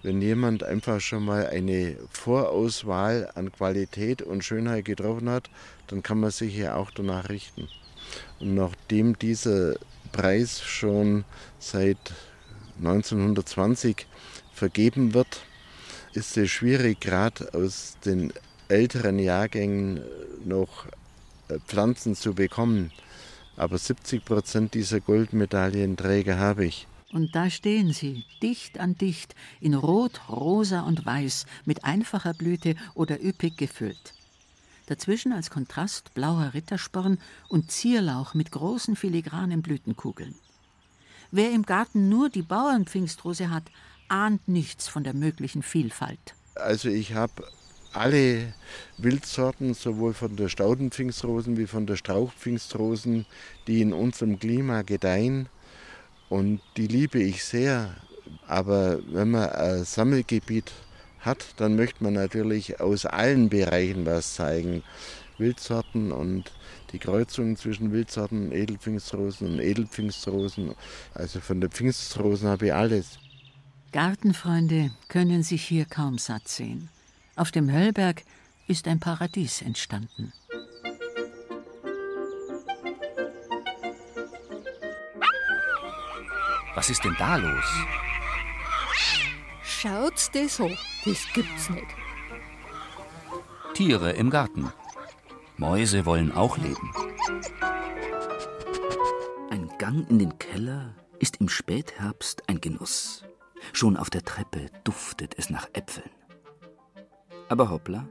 Wenn jemand einfach schon mal eine Vorauswahl an Qualität und Schönheit getroffen hat, dann kann man sich ja auch danach richten. Und nachdem dieser Preis schon seit 1920 vergeben wird, ist es schwierig, gerade aus den älteren Jahrgängen noch äh, Pflanzen zu bekommen. Aber 70 Prozent dieser Goldmedaillenträger habe ich. Und da stehen sie, dicht an dicht, in Rot, Rosa und Weiß, mit einfacher Blüte oder üppig gefüllt. Dazwischen als Kontrast blauer Rittersporn und Zierlauch mit großen filigranen Blütenkugeln. Wer im Garten nur die Bauernpfingstrose hat, ahnt nichts von der möglichen Vielfalt. Also ich habe alle Wildsorten, sowohl von der Staudenpfingstrosen wie von der Strauchpfingstrosen, die in unserem Klima gedeihen. Und die liebe ich sehr. Aber wenn man ein Sammelgebiet hat, dann möchte man natürlich aus allen Bereichen was zeigen. Wildsorten und die Kreuzung zwischen Wildsorten, Edelpfingstrosen und Edelpfingstrosen. Also von der Pfingstrosen habe ich alles. Gartenfreunde können sich hier kaum satt sehen. Auf dem Höllberg ist ein Paradies entstanden. Was ist denn da los? Schaut's das so? Das gibt's nicht. Tiere im Garten. Mäuse wollen auch leben. Ein Gang in den Keller ist im Spätherbst ein Genuss. Schon auf der Treppe duftet es nach Äpfeln. Aber hoppla,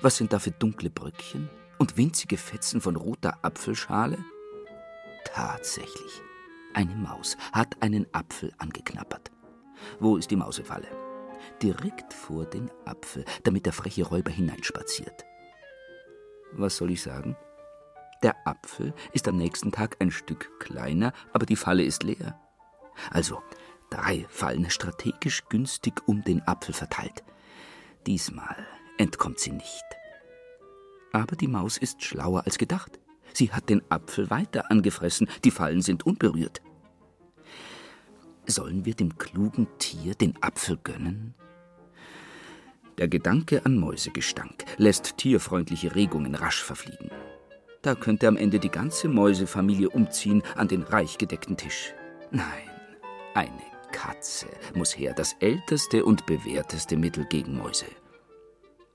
was sind da für dunkle Bröckchen und winzige Fetzen von roter Apfelschale? Tatsächlich, eine Maus hat einen Apfel angeknappert. Wo ist die Mausefalle? Direkt vor den Apfel, damit der freche Räuber hineinspaziert. Was soll ich sagen? Der Apfel ist am nächsten Tag ein Stück kleiner, aber die Falle ist leer. Also drei Fallen strategisch günstig um den Apfel verteilt. Diesmal entkommt sie nicht. Aber die Maus ist schlauer als gedacht. Sie hat den Apfel weiter angefressen, die Fallen sind unberührt. Sollen wir dem klugen Tier den Apfel gönnen? Der Gedanke an Mäusegestank lässt tierfreundliche Regungen rasch verfliegen. Da könnte am Ende die ganze Mäusefamilie umziehen an den reich gedeckten Tisch. Nein, eine Katze muss her, das älteste und bewährteste Mittel gegen Mäuse.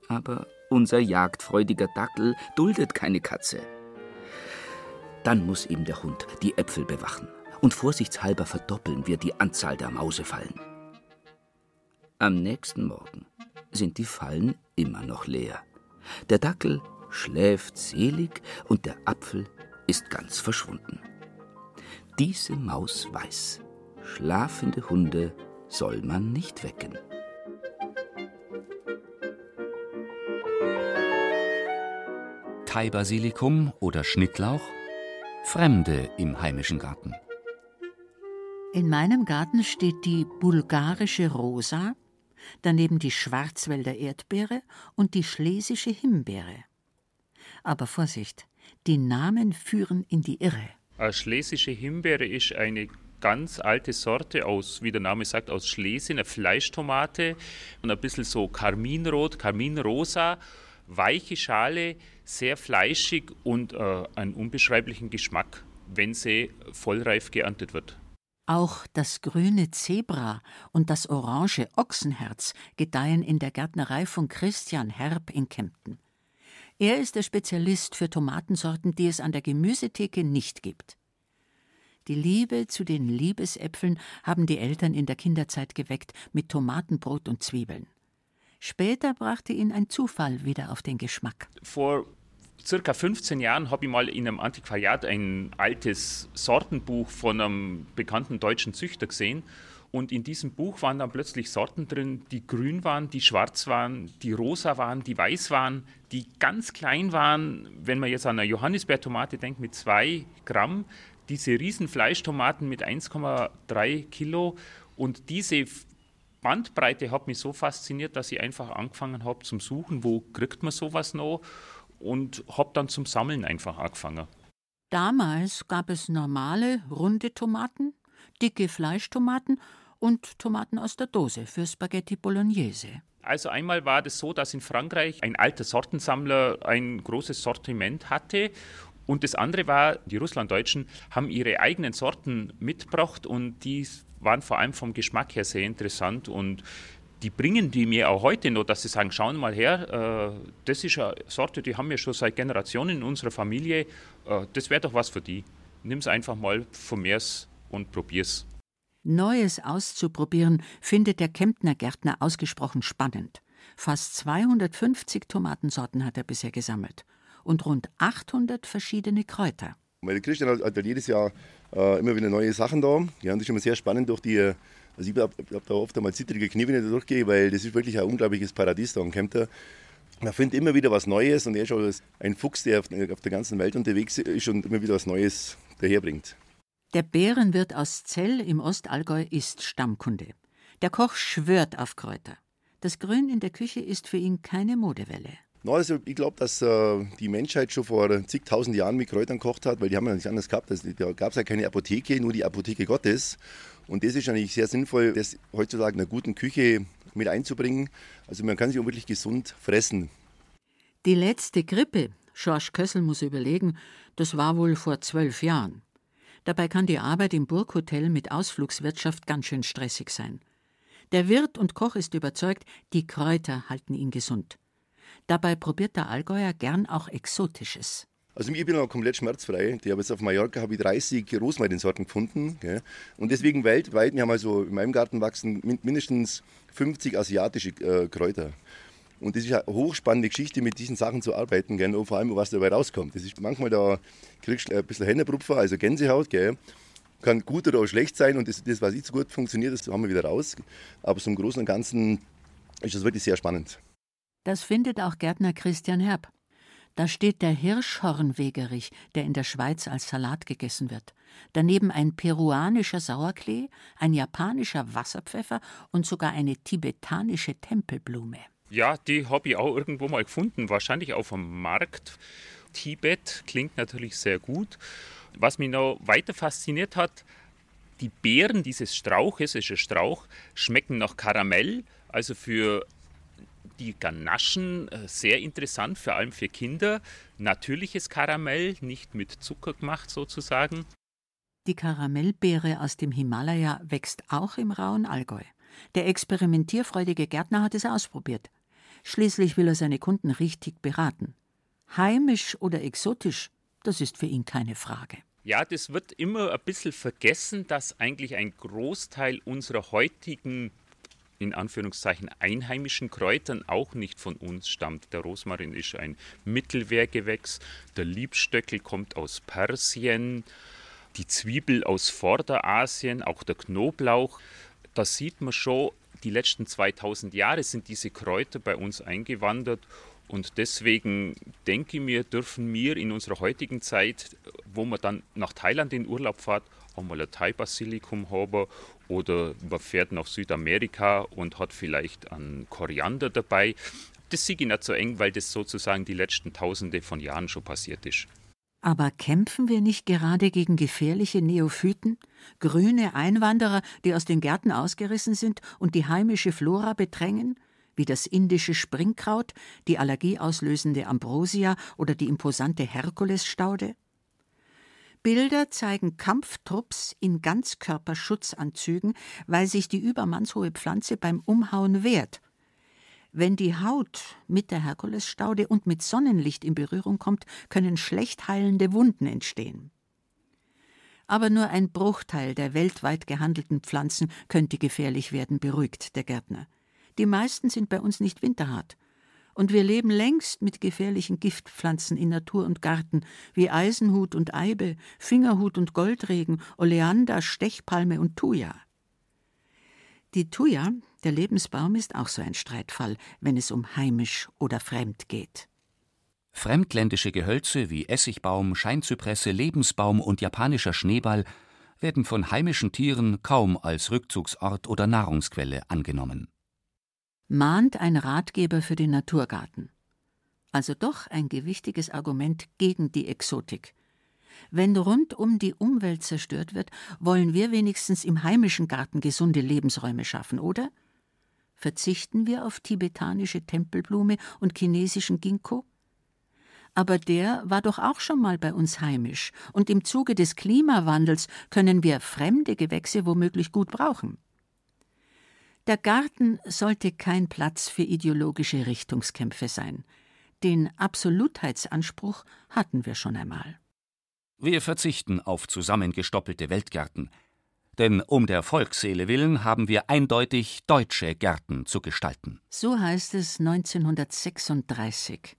Aber unser jagdfreudiger Dackel duldet keine Katze. Dann muss ihm der Hund die Äpfel bewachen und vorsichtshalber verdoppeln wir die Anzahl der Mausefallen. Am nächsten Morgen sind die Fallen immer noch leer. Der Dackel schläft selig und der Apfel ist ganz verschwunden. Diese Maus weiß, schlafende Hunde soll man nicht wecken. Thai-Basilikum oder Schnittlauch, Fremde im heimischen Garten. In meinem Garten steht die bulgarische Rosa, daneben die Schwarzwälder Erdbeere und die schlesische Himbeere. Aber Vorsicht, die Namen führen in die Irre. Eine schlesische Himbeere ist eine ganz alte Sorte aus, wie der Name sagt, aus Schlesien, eine Fleischtomate und ein bisschen so karminrot, karminrosa, weiche Schale, sehr fleischig und äh, einen unbeschreiblichen Geschmack, wenn sie vollreif geerntet wird. Auch das grüne Zebra und das orange Ochsenherz gedeihen in der Gärtnerei von Christian Herb in Kempten. Er ist der Spezialist für Tomatensorten, die es an der Gemüsetheke nicht gibt. Die Liebe zu den Liebesäpfeln haben die Eltern in der Kinderzeit geweckt mit Tomatenbrot und Zwiebeln. Später brachte ihn ein Zufall wieder auf den Geschmack. Vor circa 15 Jahren habe ich mal in einem Antiquariat ein altes Sortenbuch von einem bekannten deutschen Züchter gesehen. Und in diesem Buch waren dann plötzlich Sorten drin, die grün waren, die schwarz waren, die rosa waren, die weiß waren, die ganz klein waren. Wenn man jetzt an eine Johannisbeertomate denkt mit zwei Gramm, diese riesen Fleischtomaten mit 1,3 Kilo und diese Bandbreite hat mich so fasziniert, dass ich einfach angefangen habe zum Suchen, wo kriegt man sowas noch und habe dann zum Sammeln einfach angefangen. Damals gab es normale, runde Tomaten, dicke Fleischtomaten und Tomaten aus der Dose für Spaghetti Bolognese. Also einmal war es so, dass in Frankreich ein alter Sortensammler ein großes Sortiment hatte und das andere war, die Russlanddeutschen haben ihre eigenen Sorten mitgebracht und die waren vor allem vom Geschmack her sehr interessant und die bringen die mir auch heute noch, dass sie sagen, schauen mal her, äh, das ist eine Sorte, die haben wir schon seit Generationen in unserer Familie, äh, das wäre doch was für die. Nimm es einfach mal, vermehr's und probier's. Neues auszuprobieren findet der Kemptner Gärtner ausgesprochen spannend. Fast 250 Tomatensorten hat er bisher gesammelt und rund 800 verschiedene Kräuter. Weil Christian hat, hat jedes Jahr äh, immer wieder neue Sachen da. Ja, das ist immer sehr spannend durch die also ich habe hab da oft einmal zittrige Knie, wenn ich da durchgehe, weil das ist wirklich ein unglaubliches Paradies da am Kempter. Man findet immer wieder was Neues und er ist schon ein Fuchs, der auf, auf der ganzen Welt unterwegs ist und immer wieder was Neues daherbringt. Der Bärenwirt aus Zell im Ostallgäu ist Stammkunde. Der Koch schwört auf Kräuter. Das Grün in der Küche ist für ihn keine Modewelle. No, also ich glaube, dass äh, die Menschheit schon vor zigtausend Jahren mit Kräutern gekocht hat, weil die haben ja nichts anderes gehabt. Also, da gab es ja keine Apotheke, nur die Apotheke Gottes. Und das ist eigentlich sehr sinnvoll, das heutzutage in einer guten Küche mit einzubringen. Also man kann sich wirklich gesund fressen. Die letzte Grippe, Schorsch Kössel muss überlegen, das war wohl vor zwölf Jahren. Dabei kann die Arbeit im Burghotel mit Ausflugswirtschaft ganz schön stressig sein. Der Wirt und Koch ist überzeugt, die Kräuter halten ihn gesund. Dabei probiert der Allgäuer gern auch Exotisches. Also ich bin auch komplett schmerzfrei. Ich habe jetzt auf Mallorca habe ich 30 Rosmarinsorten gefunden. Gell? Und deswegen weltweit, wir haben also in meinem Garten wachsen mindestens 50 asiatische äh, Kräuter. Und das ist eine hochspannende Geschichte, mit diesen Sachen zu arbeiten, gell? Und vor allem, was dabei rauskommt. Das ist manchmal da kriegst du ein bisschen Händebrupfer, also Gänsehaut, gell? Kann gut oder auch schlecht sein und das, das was nicht so gut funktioniert, das haben wir wieder raus. Aber im Großen und Ganzen ist das wirklich sehr spannend. Das findet auch Gärtner Christian Herb. Da steht der Hirschhornwegerich, der in der Schweiz als Salat gegessen wird. Daneben ein peruanischer Sauerklee, ein japanischer Wasserpfeffer und sogar eine tibetanische Tempelblume. Ja, die habe ich auch irgendwo mal gefunden, wahrscheinlich auf dem Markt. Tibet klingt natürlich sehr gut. Was mich noch weiter fasziniert hat, die Beeren dieses Strauches, es ist ein Strauch, schmecken nach Karamell, also für die Ganaschen äh, sehr interessant, vor allem für Kinder. Natürliches Karamell, nicht mit Zucker gemacht sozusagen. Die Karamellbeere aus dem Himalaya wächst auch im rauen Allgäu. Der experimentierfreudige Gärtner hat es ausprobiert. Schließlich will er seine Kunden richtig beraten. Heimisch oder exotisch, das ist für ihn keine Frage. Ja, das wird immer ein bisschen vergessen, dass eigentlich ein Großteil unserer heutigen in Anführungszeichen einheimischen Kräutern auch nicht von uns stammt. Der Rosmarin ist ein Mittelwehrgewächs, der Liebstöckel kommt aus Persien, die Zwiebel aus Vorderasien, auch der Knoblauch. Da sieht man schon, die letzten 2000 Jahre sind diese Kräuter bei uns eingewandert und deswegen denke ich mir, dürfen wir in unserer heutigen Zeit, wo man dann nach Thailand in Urlaub fährt, auch mal ein Thai-Basilikum haben oder man fährt nach Südamerika und hat vielleicht einen Koriander dabei. Das sehe ich nicht so eng, weil das sozusagen die letzten Tausende von Jahren schon passiert ist. Aber kämpfen wir nicht gerade gegen gefährliche Neophyten, grüne Einwanderer, die aus den Gärten ausgerissen sind und die heimische Flora bedrängen, wie das indische Springkraut, die allergieauslösende Ambrosia oder die imposante Herkulesstaude? Bilder zeigen Kampftrupps in Ganzkörperschutzanzügen, weil sich die übermannshohe Pflanze beim Umhauen wehrt. Wenn die Haut mit der Herkulesstaude und mit Sonnenlicht in Berührung kommt, können schlecht heilende Wunden entstehen. Aber nur ein Bruchteil der weltweit gehandelten Pflanzen könnte gefährlich werden, beruhigt der Gärtner. Die meisten sind bei uns nicht winterhart. Und wir leben längst mit gefährlichen Giftpflanzen in Natur und Garten, wie Eisenhut und Eibe, Fingerhut und Goldregen, Oleander, Stechpalme und Thuja. Die Thuja, der Lebensbaum, ist auch so ein Streitfall, wenn es um heimisch oder fremd geht. Fremdländische Gehölze wie Essigbaum, Scheinzypresse, Lebensbaum und japanischer Schneeball werden von heimischen Tieren kaum als Rückzugsort oder Nahrungsquelle angenommen mahnt ein Ratgeber für den Naturgarten. Also doch ein gewichtiges Argument gegen die Exotik. Wenn rund um die Umwelt zerstört wird, wollen wir wenigstens im heimischen Garten gesunde Lebensräume schaffen, oder? Verzichten wir auf tibetanische Tempelblume und chinesischen Ginkgo? Aber der war doch auch schon mal bei uns heimisch, und im Zuge des Klimawandels können wir fremde Gewächse womöglich gut brauchen. Der Garten sollte kein Platz für ideologische Richtungskämpfe sein. Den Absolutheitsanspruch hatten wir schon einmal. Wir verzichten auf zusammengestoppelte Weltgärten. Denn um der Volksseele willen haben wir eindeutig deutsche Gärten zu gestalten. So heißt es 1936.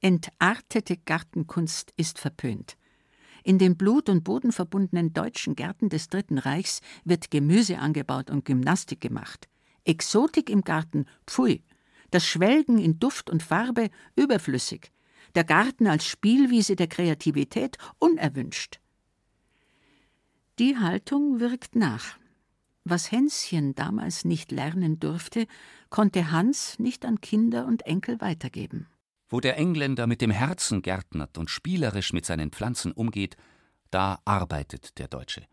Entartete Gartenkunst ist verpönt. In den blut- und bodenverbundenen deutschen Gärten des Dritten Reichs wird Gemüse angebaut und Gymnastik gemacht. Exotik im Garten, pfui. Das Schwelgen in Duft und Farbe, überflüssig. Der Garten als Spielwiese der Kreativität, unerwünscht. Die Haltung wirkt nach. Was Hänschen damals nicht lernen durfte, konnte Hans nicht an Kinder und Enkel weitergeben. Wo der Engländer mit dem Herzen gärtnert und spielerisch mit seinen Pflanzen umgeht, da arbeitet der Deutsche.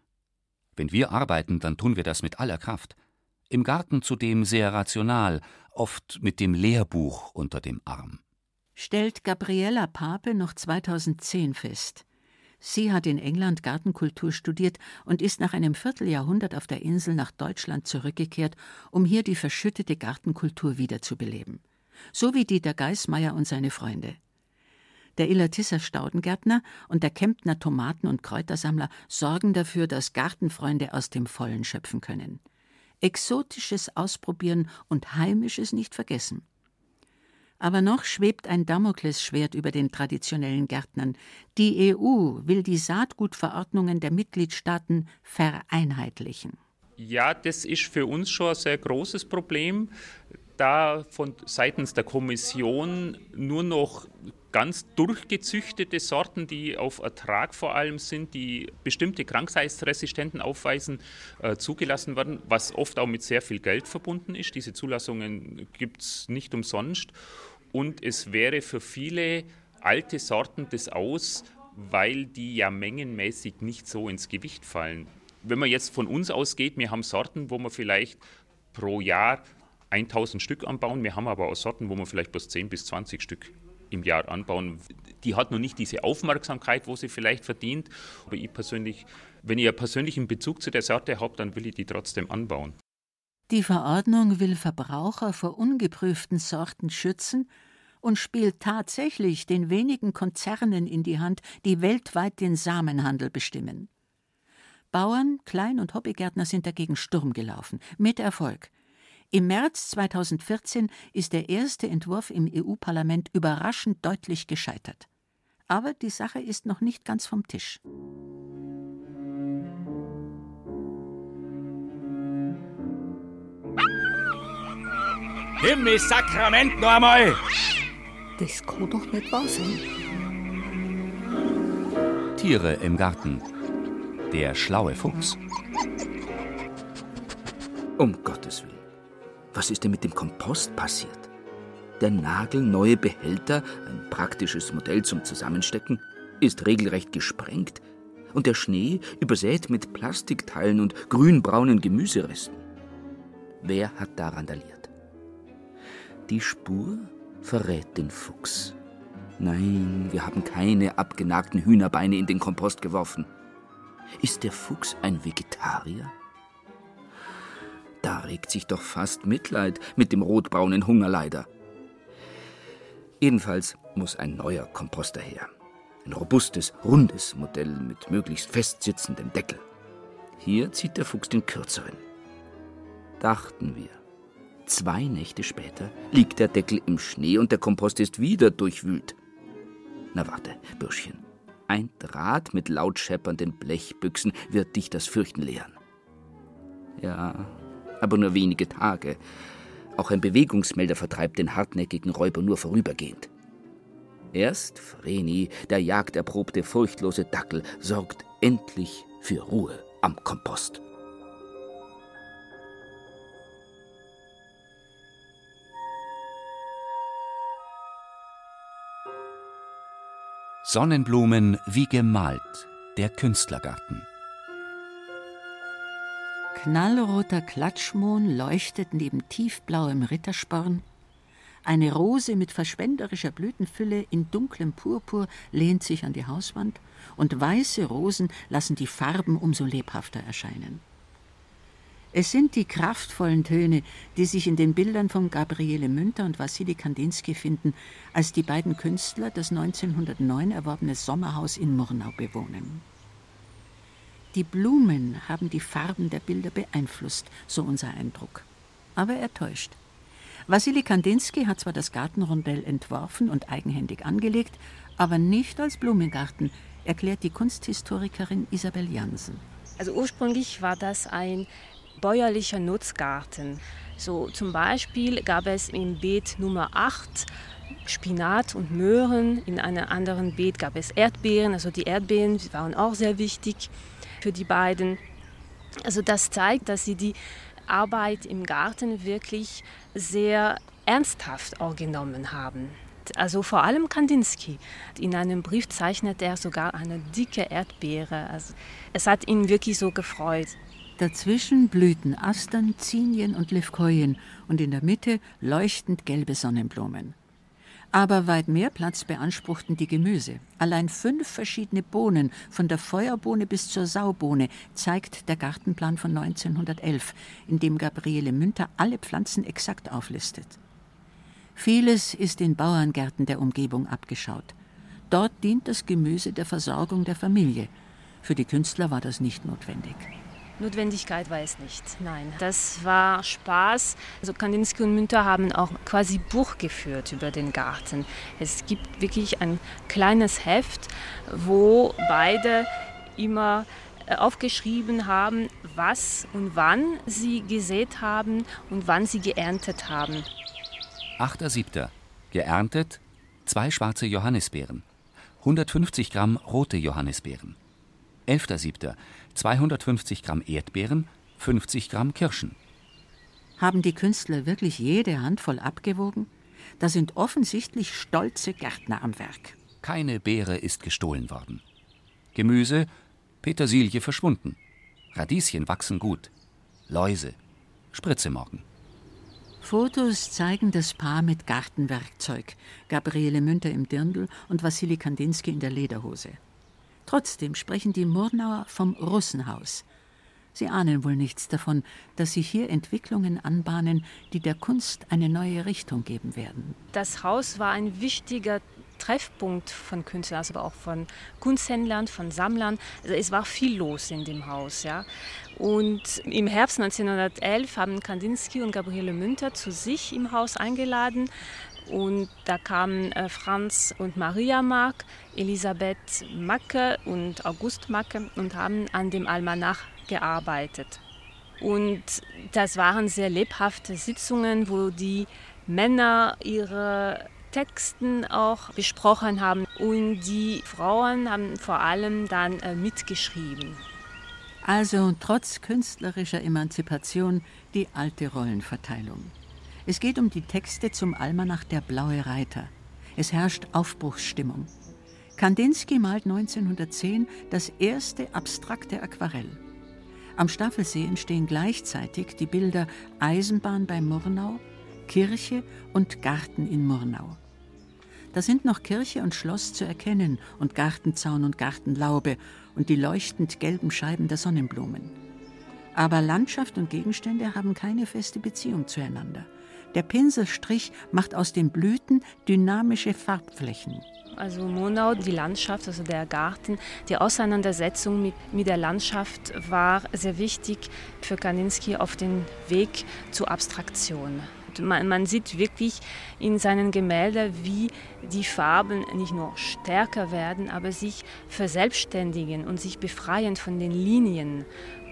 Wenn wir arbeiten, dann tun wir das mit aller Kraft im Garten zudem sehr rational, oft mit dem Lehrbuch unter dem Arm. Stellt Gabriella Pape noch 2010 fest. Sie hat in England Gartenkultur studiert und ist nach einem Vierteljahrhundert auf der Insel nach Deutschland zurückgekehrt, um hier die verschüttete Gartenkultur wiederzubeleben. So wie Dieter Geismeier und seine Freunde. Der Illertisser Staudengärtner und der Kemptner Tomaten- und Kräutersammler sorgen dafür, dass Gartenfreunde aus dem Vollen schöpfen können. Exotisches ausprobieren und Heimisches nicht vergessen. Aber noch schwebt ein Damoklesschwert über den traditionellen Gärtnern. Die EU will die Saatgutverordnungen der Mitgliedstaaten vereinheitlichen. Ja, das ist für uns schon ein sehr großes Problem, da von seitens der Kommission nur noch ganz durchgezüchtete Sorten, die auf Ertrag vor allem sind, die bestimmte Krankheitsresistenten aufweisen, äh, zugelassen werden, was oft auch mit sehr viel Geld verbunden ist. Diese Zulassungen gibt es nicht umsonst. Und es wäre für viele alte Sorten das aus, weil die ja mengenmäßig nicht so ins Gewicht fallen. Wenn man jetzt von uns ausgeht, wir haben Sorten, wo man vielleicht pro Jahr 1000 Stück anbauen, wir haben aber auch Sorten, wo man vielleicht bloß 10 bis 20 Stück im Jahr anbauen. Die hat noch nicht diese Aufmerksamkeit, wo sie vielleicht verdient. Aber ich persönlich, wenn einen persönlichen Bezug zu der Sorte habe, dann will ich die trotzdem anbauen. Die Verordnung will Verbraucher vor ungeprüften Sorten schützen und spielt tatsächlich den wenigen Konzernen in die Hand, die weltweit den Samenhandel bestimmen. Bauern, Klein- und Hobbygärtner sind dagegen Sturm gelaufen, mit Erfolg. Im März 2014 ist der erste Entwurf im EU-Parlament überraschend deutlich gescheitert. Aber die Sache ist noch nicht ganz vom Tisch. Himmelssakrament noch einmal! Das kann doch nicht wahr sein. Tiere im Garten. Der schlaue Fuchs. Um. Was ist denn mit dem Kompost passiert? Der nagelneue Behälter, ein praktisches Modell zum Zusammenstecken, ist regelrecht gesprengt und der Schnee übersät mit Plastikteilen und grünbraunen Gemüseresten. Wer hat da randaliert? Die Spur verrät den Fuchs. Nein, wir haben keine abgenagten Hühnerbeine in den Kompost geworfen. Ist der Fuchs ein Vegetarier? Da regt sich doch fast Mitleid mit dem rotbraunen Hungerleider. Jedenfalls muss ein neuer Komposter her. Ein robustes, rundes Modell mit möglichst festsitzendem Deckel. Hier zieht der Fuchs den kürzeren. Dachten wir. Zwei Nächte später liegt der Deckel im Schnee und der Kompost ist wieder durchwühlt. Na warte, Bürschchen. Ein Draht mit laut scheppernden Blechbüchsen wird dich das Fürchten lehren. Ja, aber nur wenige Tage. Auch ein Bewegungsmelder vertreibt den hartnäckigen Räuber nur vorübergehend. Erst Vreni, der jagderprobte, furchtlose Dackel, sorgt endlich für Ruhe am Kompost. Sonnenblumen wie gemalt. Der Künstlergarten. Knallroter Klatschmohn leuchtet neben tiefblauem Rittersporn. Eine Rose mit verschwenderischer Blütenfülle in dunklem Purpur lehnt sich an die Hauswand, und weiße Rosen lassen die Farben umso lebhafter erscheinen. Es sind die kraftvollen Töne, die sich in den Bildern von Gabriele Münter und Wassili Kandinsky finden, als die beiden Künstler das 1909 erworbene Sommerhaus in Murnau bewohnen. Die Blumen haben die Farben der Bilder beeinflusst, so unser Eindruck. Aber er täuscht. Wassili Kandinsky hat zwar das Gartenrondell entworfen und eigenhändig angelegt, aber nicht als Blumengarten, erklärt die Kunsthistorikerin Isabel Jansen. Also ursprünglich war das ein bäuerlicher Nutzgarten. So zum Beispiel gab es im Beet Nummer 8 Spinat und Möhren, in einem anderen Beet gab es Erdbeeren, also die Erdbeeren waren auch sehr wichtig für die beiden. Also das zeigt, dass sie die Arbeit im Garten wirklich sehr ernsthaft genommen haben. Also vor allem Kandinsky. In einem Brief zeichnet er sogar eine dicke Erdbeere. Also es hat ihn wirklich so gefreut. Dazwischen blühten Astern, Zinien und Levkojen und in der Mitte leuchtend gelbe Sonnenblumen. Aber weit mehr Platz beanspruchten die Gemüse. Allein fünf verschiedene Bohnen, von der Feuerbohne bis zur Saubohne, zeigt der Gartenplan von 1911, in dem Gabriele Münter alle Pflanzen exakt auflistet. Vieles ist in Bauerngärten der Umgebung abgeschaut. Dort dient das Gemüse der Versorgung der Familie. Für die Künstler war das nicht notwendig. Notwendigkeit war es nicht, nein. Das war Spaß. Also Kandinsky und Münter haben auch quasi Buch geführt über den Garten. Es gibt wirklich ein kleines Heft, wo beide immer äh, aufgeschrieben haben, was und wann sie gesät haben und wann sie geerntet haben. 8.7. Geerntet zwei schwarze Johannisbeeren, 150 Gramm rote Johannisbeeren. 11.7. 250 Gramm Erdbeeren, 50 Gramm Kirschen. Haben die Künstler wirklich jede Handvoll abgewogen? Da sind offensichtlich stolze Gärtner am Werk. Keine Beere ist gestohlen worden. Gemüse, Petersilie verschwunden. Radieschen wachsen gut. Läuse, Spritze morgen. Fotos zeigen das Paar mit Gartenwerkzeug. Gabriele Münter im Dirndl und Wassili Kandinsky in der Lederhose. Trotzdem sprechen die Murnauer vom Russenhaus. Sie ahnen wohl nichts davon, dass sich hier Entwicklungen anbahnen, die der Kunst eine neue Richtung geben werden. Das Haus war ein wichtiger Treffpunkt von Künstlern, also aber auch von Kunsthändlern, von Sammlern. Also es war viel los in dem Haus. Ja. Und im Herbst 1911 haben Kandinsky und Gabriele Münter zu sich im Haus eingeladen. Und da kamen äh, Franz und Maria Mark, Elisabeth Macke und August Macke und haben an dem Almanach gearbeitet. Und das waren sehr lebhafte Sitzungen, wo die Männer ihre Texten auch besprochen haben und die Frauen haben vor allem dann äh, mitgeschrieben. Also trotz künstlerischer Emanzipation die alte Rollenverteilung. Es geht um die Texte zum Almanach Der Blaue Reiter. Es herrscht Aufbruchsstimmung. Kandinsky malt 1910 das erste abstrakte Aquarell. Am Staffelsee entstehen gleichzeitig die Bilder Eisenbahn bei Murnau, Kirche und Garten in Murnau. Da sind noch Kirche und Schloss zu erkennen und Gartenzaun und Gartenlaube und die leuchtend gelben Scheiben der Sonnenblumen. Aber Landschaft und Gegenstände haben keine feste Beziehung zueinander. Der Pinselstrich macht aus den Blüten dynamische Farbflächen. Also Monau, die Landschaft, also der Garten, die Auseinandersetzung mit, mit der Landschaft war sehr wichtig für Kandinsky auf dem Weg zur Abstraktion. Man, man, sieht wirklich in seinen Gemälden, wie die Farben nicht nur stärker werden, aber sich verselbstständigen und sich befreien von den Linien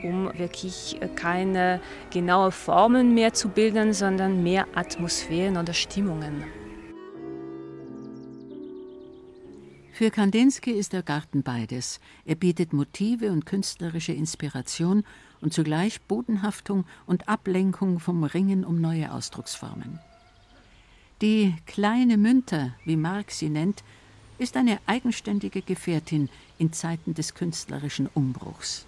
um wirklich keine genauen Formen mehr zu bilden, sondern mehr Atmosphären oder Stimmungen. Für Kandinsky ist der Garten beides. Er bietet Motive und künstlerische Inspiration und zugleich Bodenhaftung und Ablenkung vom Ringen um neue Ausdrucksformen. Die kleine Münter, wie Marx sie nennt, ist eine eigenständige Gefährtin in Zeiten des künstlerischen Umbruchs.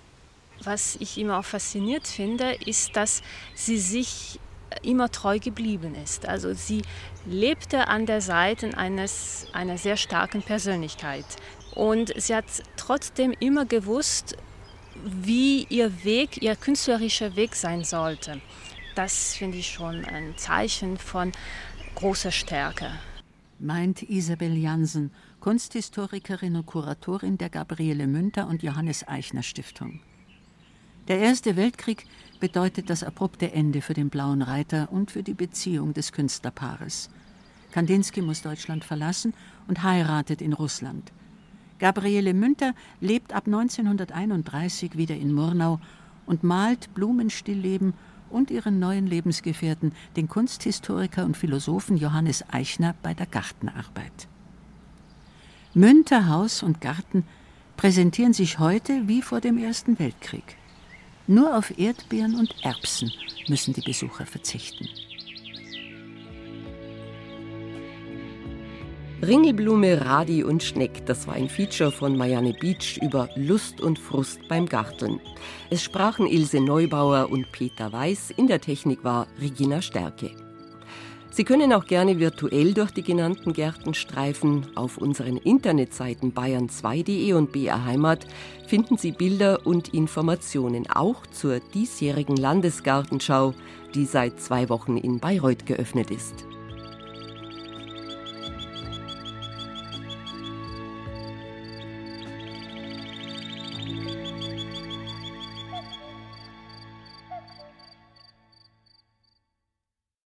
Was ich immer auch fasziniert finde, ist, dass sie sich immer treu geblieben ist. Also sie lebte an der Seite eines, einer sehr starken Persönlichkeit. Und sie hat trotzdem immer gewusst, wie ihr Weg, ihr künstlerischer Weg sein sollte. Das finde ich schon ein Zeichen von großer Stärke. Meint Isabel Jansen, Kunsthistorikerin und Kuratorin der Gabriele Münter und Johannes Eichner Stiftung. Der Erste Weltkrieg bedeutet das abrupte Ende für den Blauen Reiter und für die Beziehung des Künstlerpaares. Kandinsky muss Deutschland verlassen und heiratet in Russland. Gabriele Münter lebt ab 1931 wieder in Murnau und malt Blumenstillleben und ihren neuen Lebensgefährten, den Kunsthistoriker und Philosophen Johannes Eichner, bei der Gartenarbeit. Münter Haus und Garten präsentieren sich heute wie vor dem Ersten Weltkrieg. Nur auf Erdbeeren und Erbsen müssen die Besucher verzichten. Ringelblume, Radi und Schneck, das war ein Feature von Marianne Beach über Lust und Frust beim Garten. Es sprachen Ilse Neubauer und Peter Weiß, in der Technik war Regina Stärke. Sie können auch gerne virtuell durch die genannten Gärten streifen. Auf unseren Internetseiten bayern2.de und BR Heimat finden Sie Bilder und Informationen auch zur diesjährigen Landesgartenschau, die seit zwei Wochen in Bayreuth geöffnet ist.